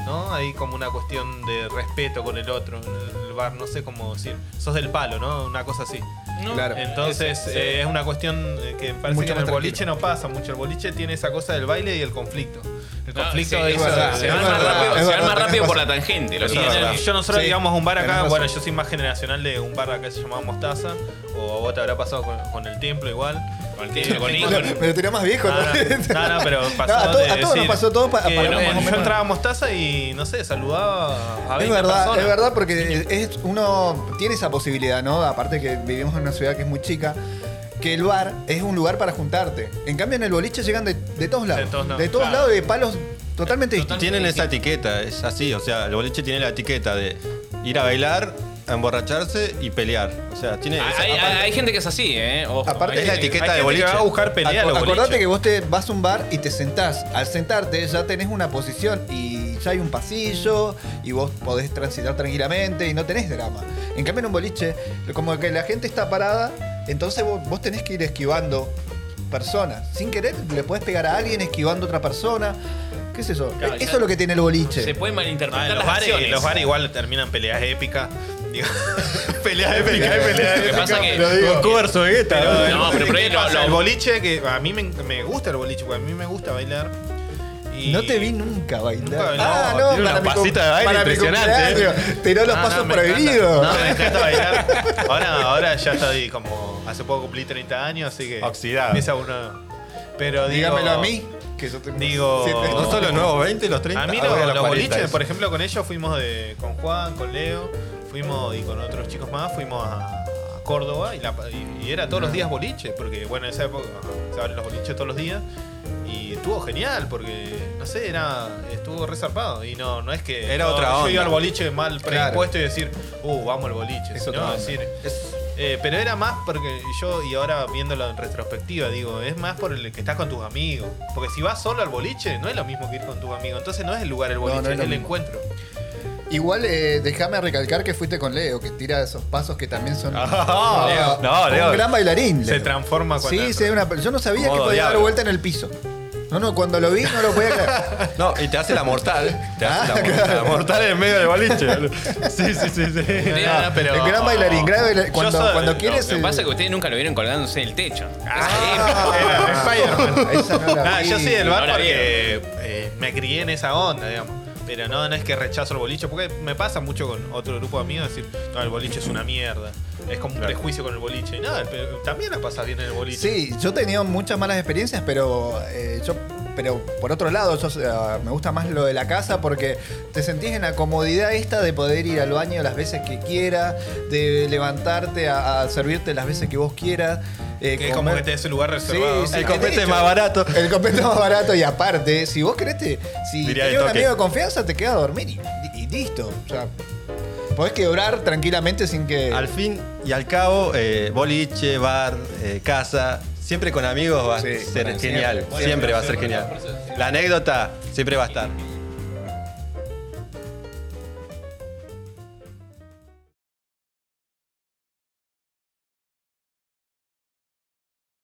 ¿no? Hay como una cuestión de respeto con el otro en el bar, no sé cómo decir. Sos del palo, ¿no? Una cosa así. No, Claro. Entonces Sí. eh, es una cuestión eh, que parece Mucho que en el boliche tranquilo. no pasa mucho. El boliche tiene esa cosa del baile y el conflicto. El No, conflicto sí, es, es verdad, se es van más rápido, es se van más rápido por la tangente. Lo Y es en el- yo nosotros Sí, digamos un bar acá, bueno, yo soy más generacional de un bar acá que se llamaba Mostaza, o a vos te habrá pasado con, con el templo igual. Con el Nico. me lo tiró más viejo. No, no, no, no, pero pasó No, a to- de a todos nos decir pasó todo pa- que, para- eh, más o yo entraba a Mostaza y, no sé, saludaba a 20 Es verdad, personas. es verdad porque es, uno tiene esa posibilidad, ¿no? Aparte que vivimos en una ciudad que es muy chica, que el bar es un lugar para juntarte. En cambio en el boliche llegan de, de todos lados. De todos lados, De todos claro. lados de palos totalmente distintos. Tienen esa etiqueta, es así. O sea, el boliche tiene la etiqueta de ir a bailar, a emborracharse y pelear. O sea, tiene. Hay, hay- aparte- hay gente que es así, ¿eh? Ojo. Aparte- Hay Es la gente etiqueta Hay de gente que va a buscar pelea a los acordate boliches. que vos te vas a un bar y te sentás. Al sentarte ya tenés una posición y ya hay un pasillo y vos podés transitar tranquilamente y no tenés drama. En cambio en un boliche, como que la gente está parada, entonces vos, vos tenés que ir esquivando personas. Sin querer le puedes pegar a alguien esquivando a otra persona. ¿Qué es eso? Claro, eso ya- es lo que tiene el boliche. Se puede Ah, malinterpretar en los las bares, acciones. los bares igual terminan peleas épicas. Digo, peleas épicas, peleas Lo que épicas. pasa que- Lo digo. Goku versus Vegeta. Pero, ¿no? pero por ahí ¿qué lo- pasa? lo- el boliche, que a mí me, me gusta el boliche, porque a mí me gusta bailar. Y No te vi nunca bailar. Nunca bailé. ah, tiene para una mi pasita de baile para mi impresionante, cumpleaños. Tiró los No, pasos me encanta. prohibidos. No, me encanta bailar. Ahora, ahora ya estoy como. Hace poco cumplí 30 años, así que. Oxidado. Empieza uno. Pero digo. Dígamelo a mí, que yo tengo Digo- siete- No solo los nuevos 20, los 30. A mí ahora lo- los los 40 boliches, es. por ejemplo, con ellos fuimos de, con Juan, con Leo, fuimos y con otros chicos más, fuimos a, a Córdoba y, la- y- y era todos los días boliche, porque bueno, en esa época se abren los boliches todos los días y estuvo genial, porque no sé, era estuvo resarpado y no, no es que Era no, otra yo onda. iba al boliche mal Claro. predispuesto y decir, uh, vamos al boliche, Es sino otra onda. decir, Es- eh, pero era más porque yo, y ahora viéndolo en retrospectiva, digo, es más por el que estás con tus amigos. Porque si vas solo al boliche, no es lo mismo que ir con tus amigos. Entonces no es el lugar el boliche, no es el mismo. encuentro. Igual eh, déjame recalcar que fuiste con Leo, que tira esos pasos que también son. Ah, Leo, no, Leo. Un gran bailarín. Se transforma cuando. Sí, sí, una, yo no sabía Modo que podía dar vuelta en el piso. No, no, cuando lo vi no lo podía creer. No, y te hace la mortal. Te hace Ah, la, mortal, claro. la mortal en medio del boliche. Sí, sí, sí, sí. Ah, pero- el gran bailarín, gran bailarín. Cuando, soy- cuando quieres. Lo que pasa es que ustedes nunca lo vieron colgándose del techo. Ah, Spider-Man. esa no la Nah, vi. yo soy del bar porque eh, me crié en esa onda, digamos. Pero no, no es que rechazo el boliche, porque me pasa mucho con otro grupo de amigos decir, no, el boliche es una mierda. Es como un Claro. prejuicio con el boliche. Y nada, pero también la pasas bien en el boliche. Sí, yo he tenido muchas malas experiencias, pero eh, yo, pero por otro lado, yo, sea, me gusta más lo de la casa porque te sentís en la comodidad esta de poder ir al baño las veces que quieras, de levantarte a, a servirte las veces que vos quieras. eh, Que es como que tenés el lugar reservado. Sí, El copete es más barato. El copete es más barato y aparte, si vos querés, te, si tenés un toque. amigo de confianza, te quedas a dormir y, y listo. O sea, podés quebrar tranquilamente sin que... Al fin y al cabo, eh, boliche, bar, eh, casa, siempre con amigos va Sí, a ser bueno, genial. siempre. Siempre, va a ser genial. La anécdota siempre va a estar.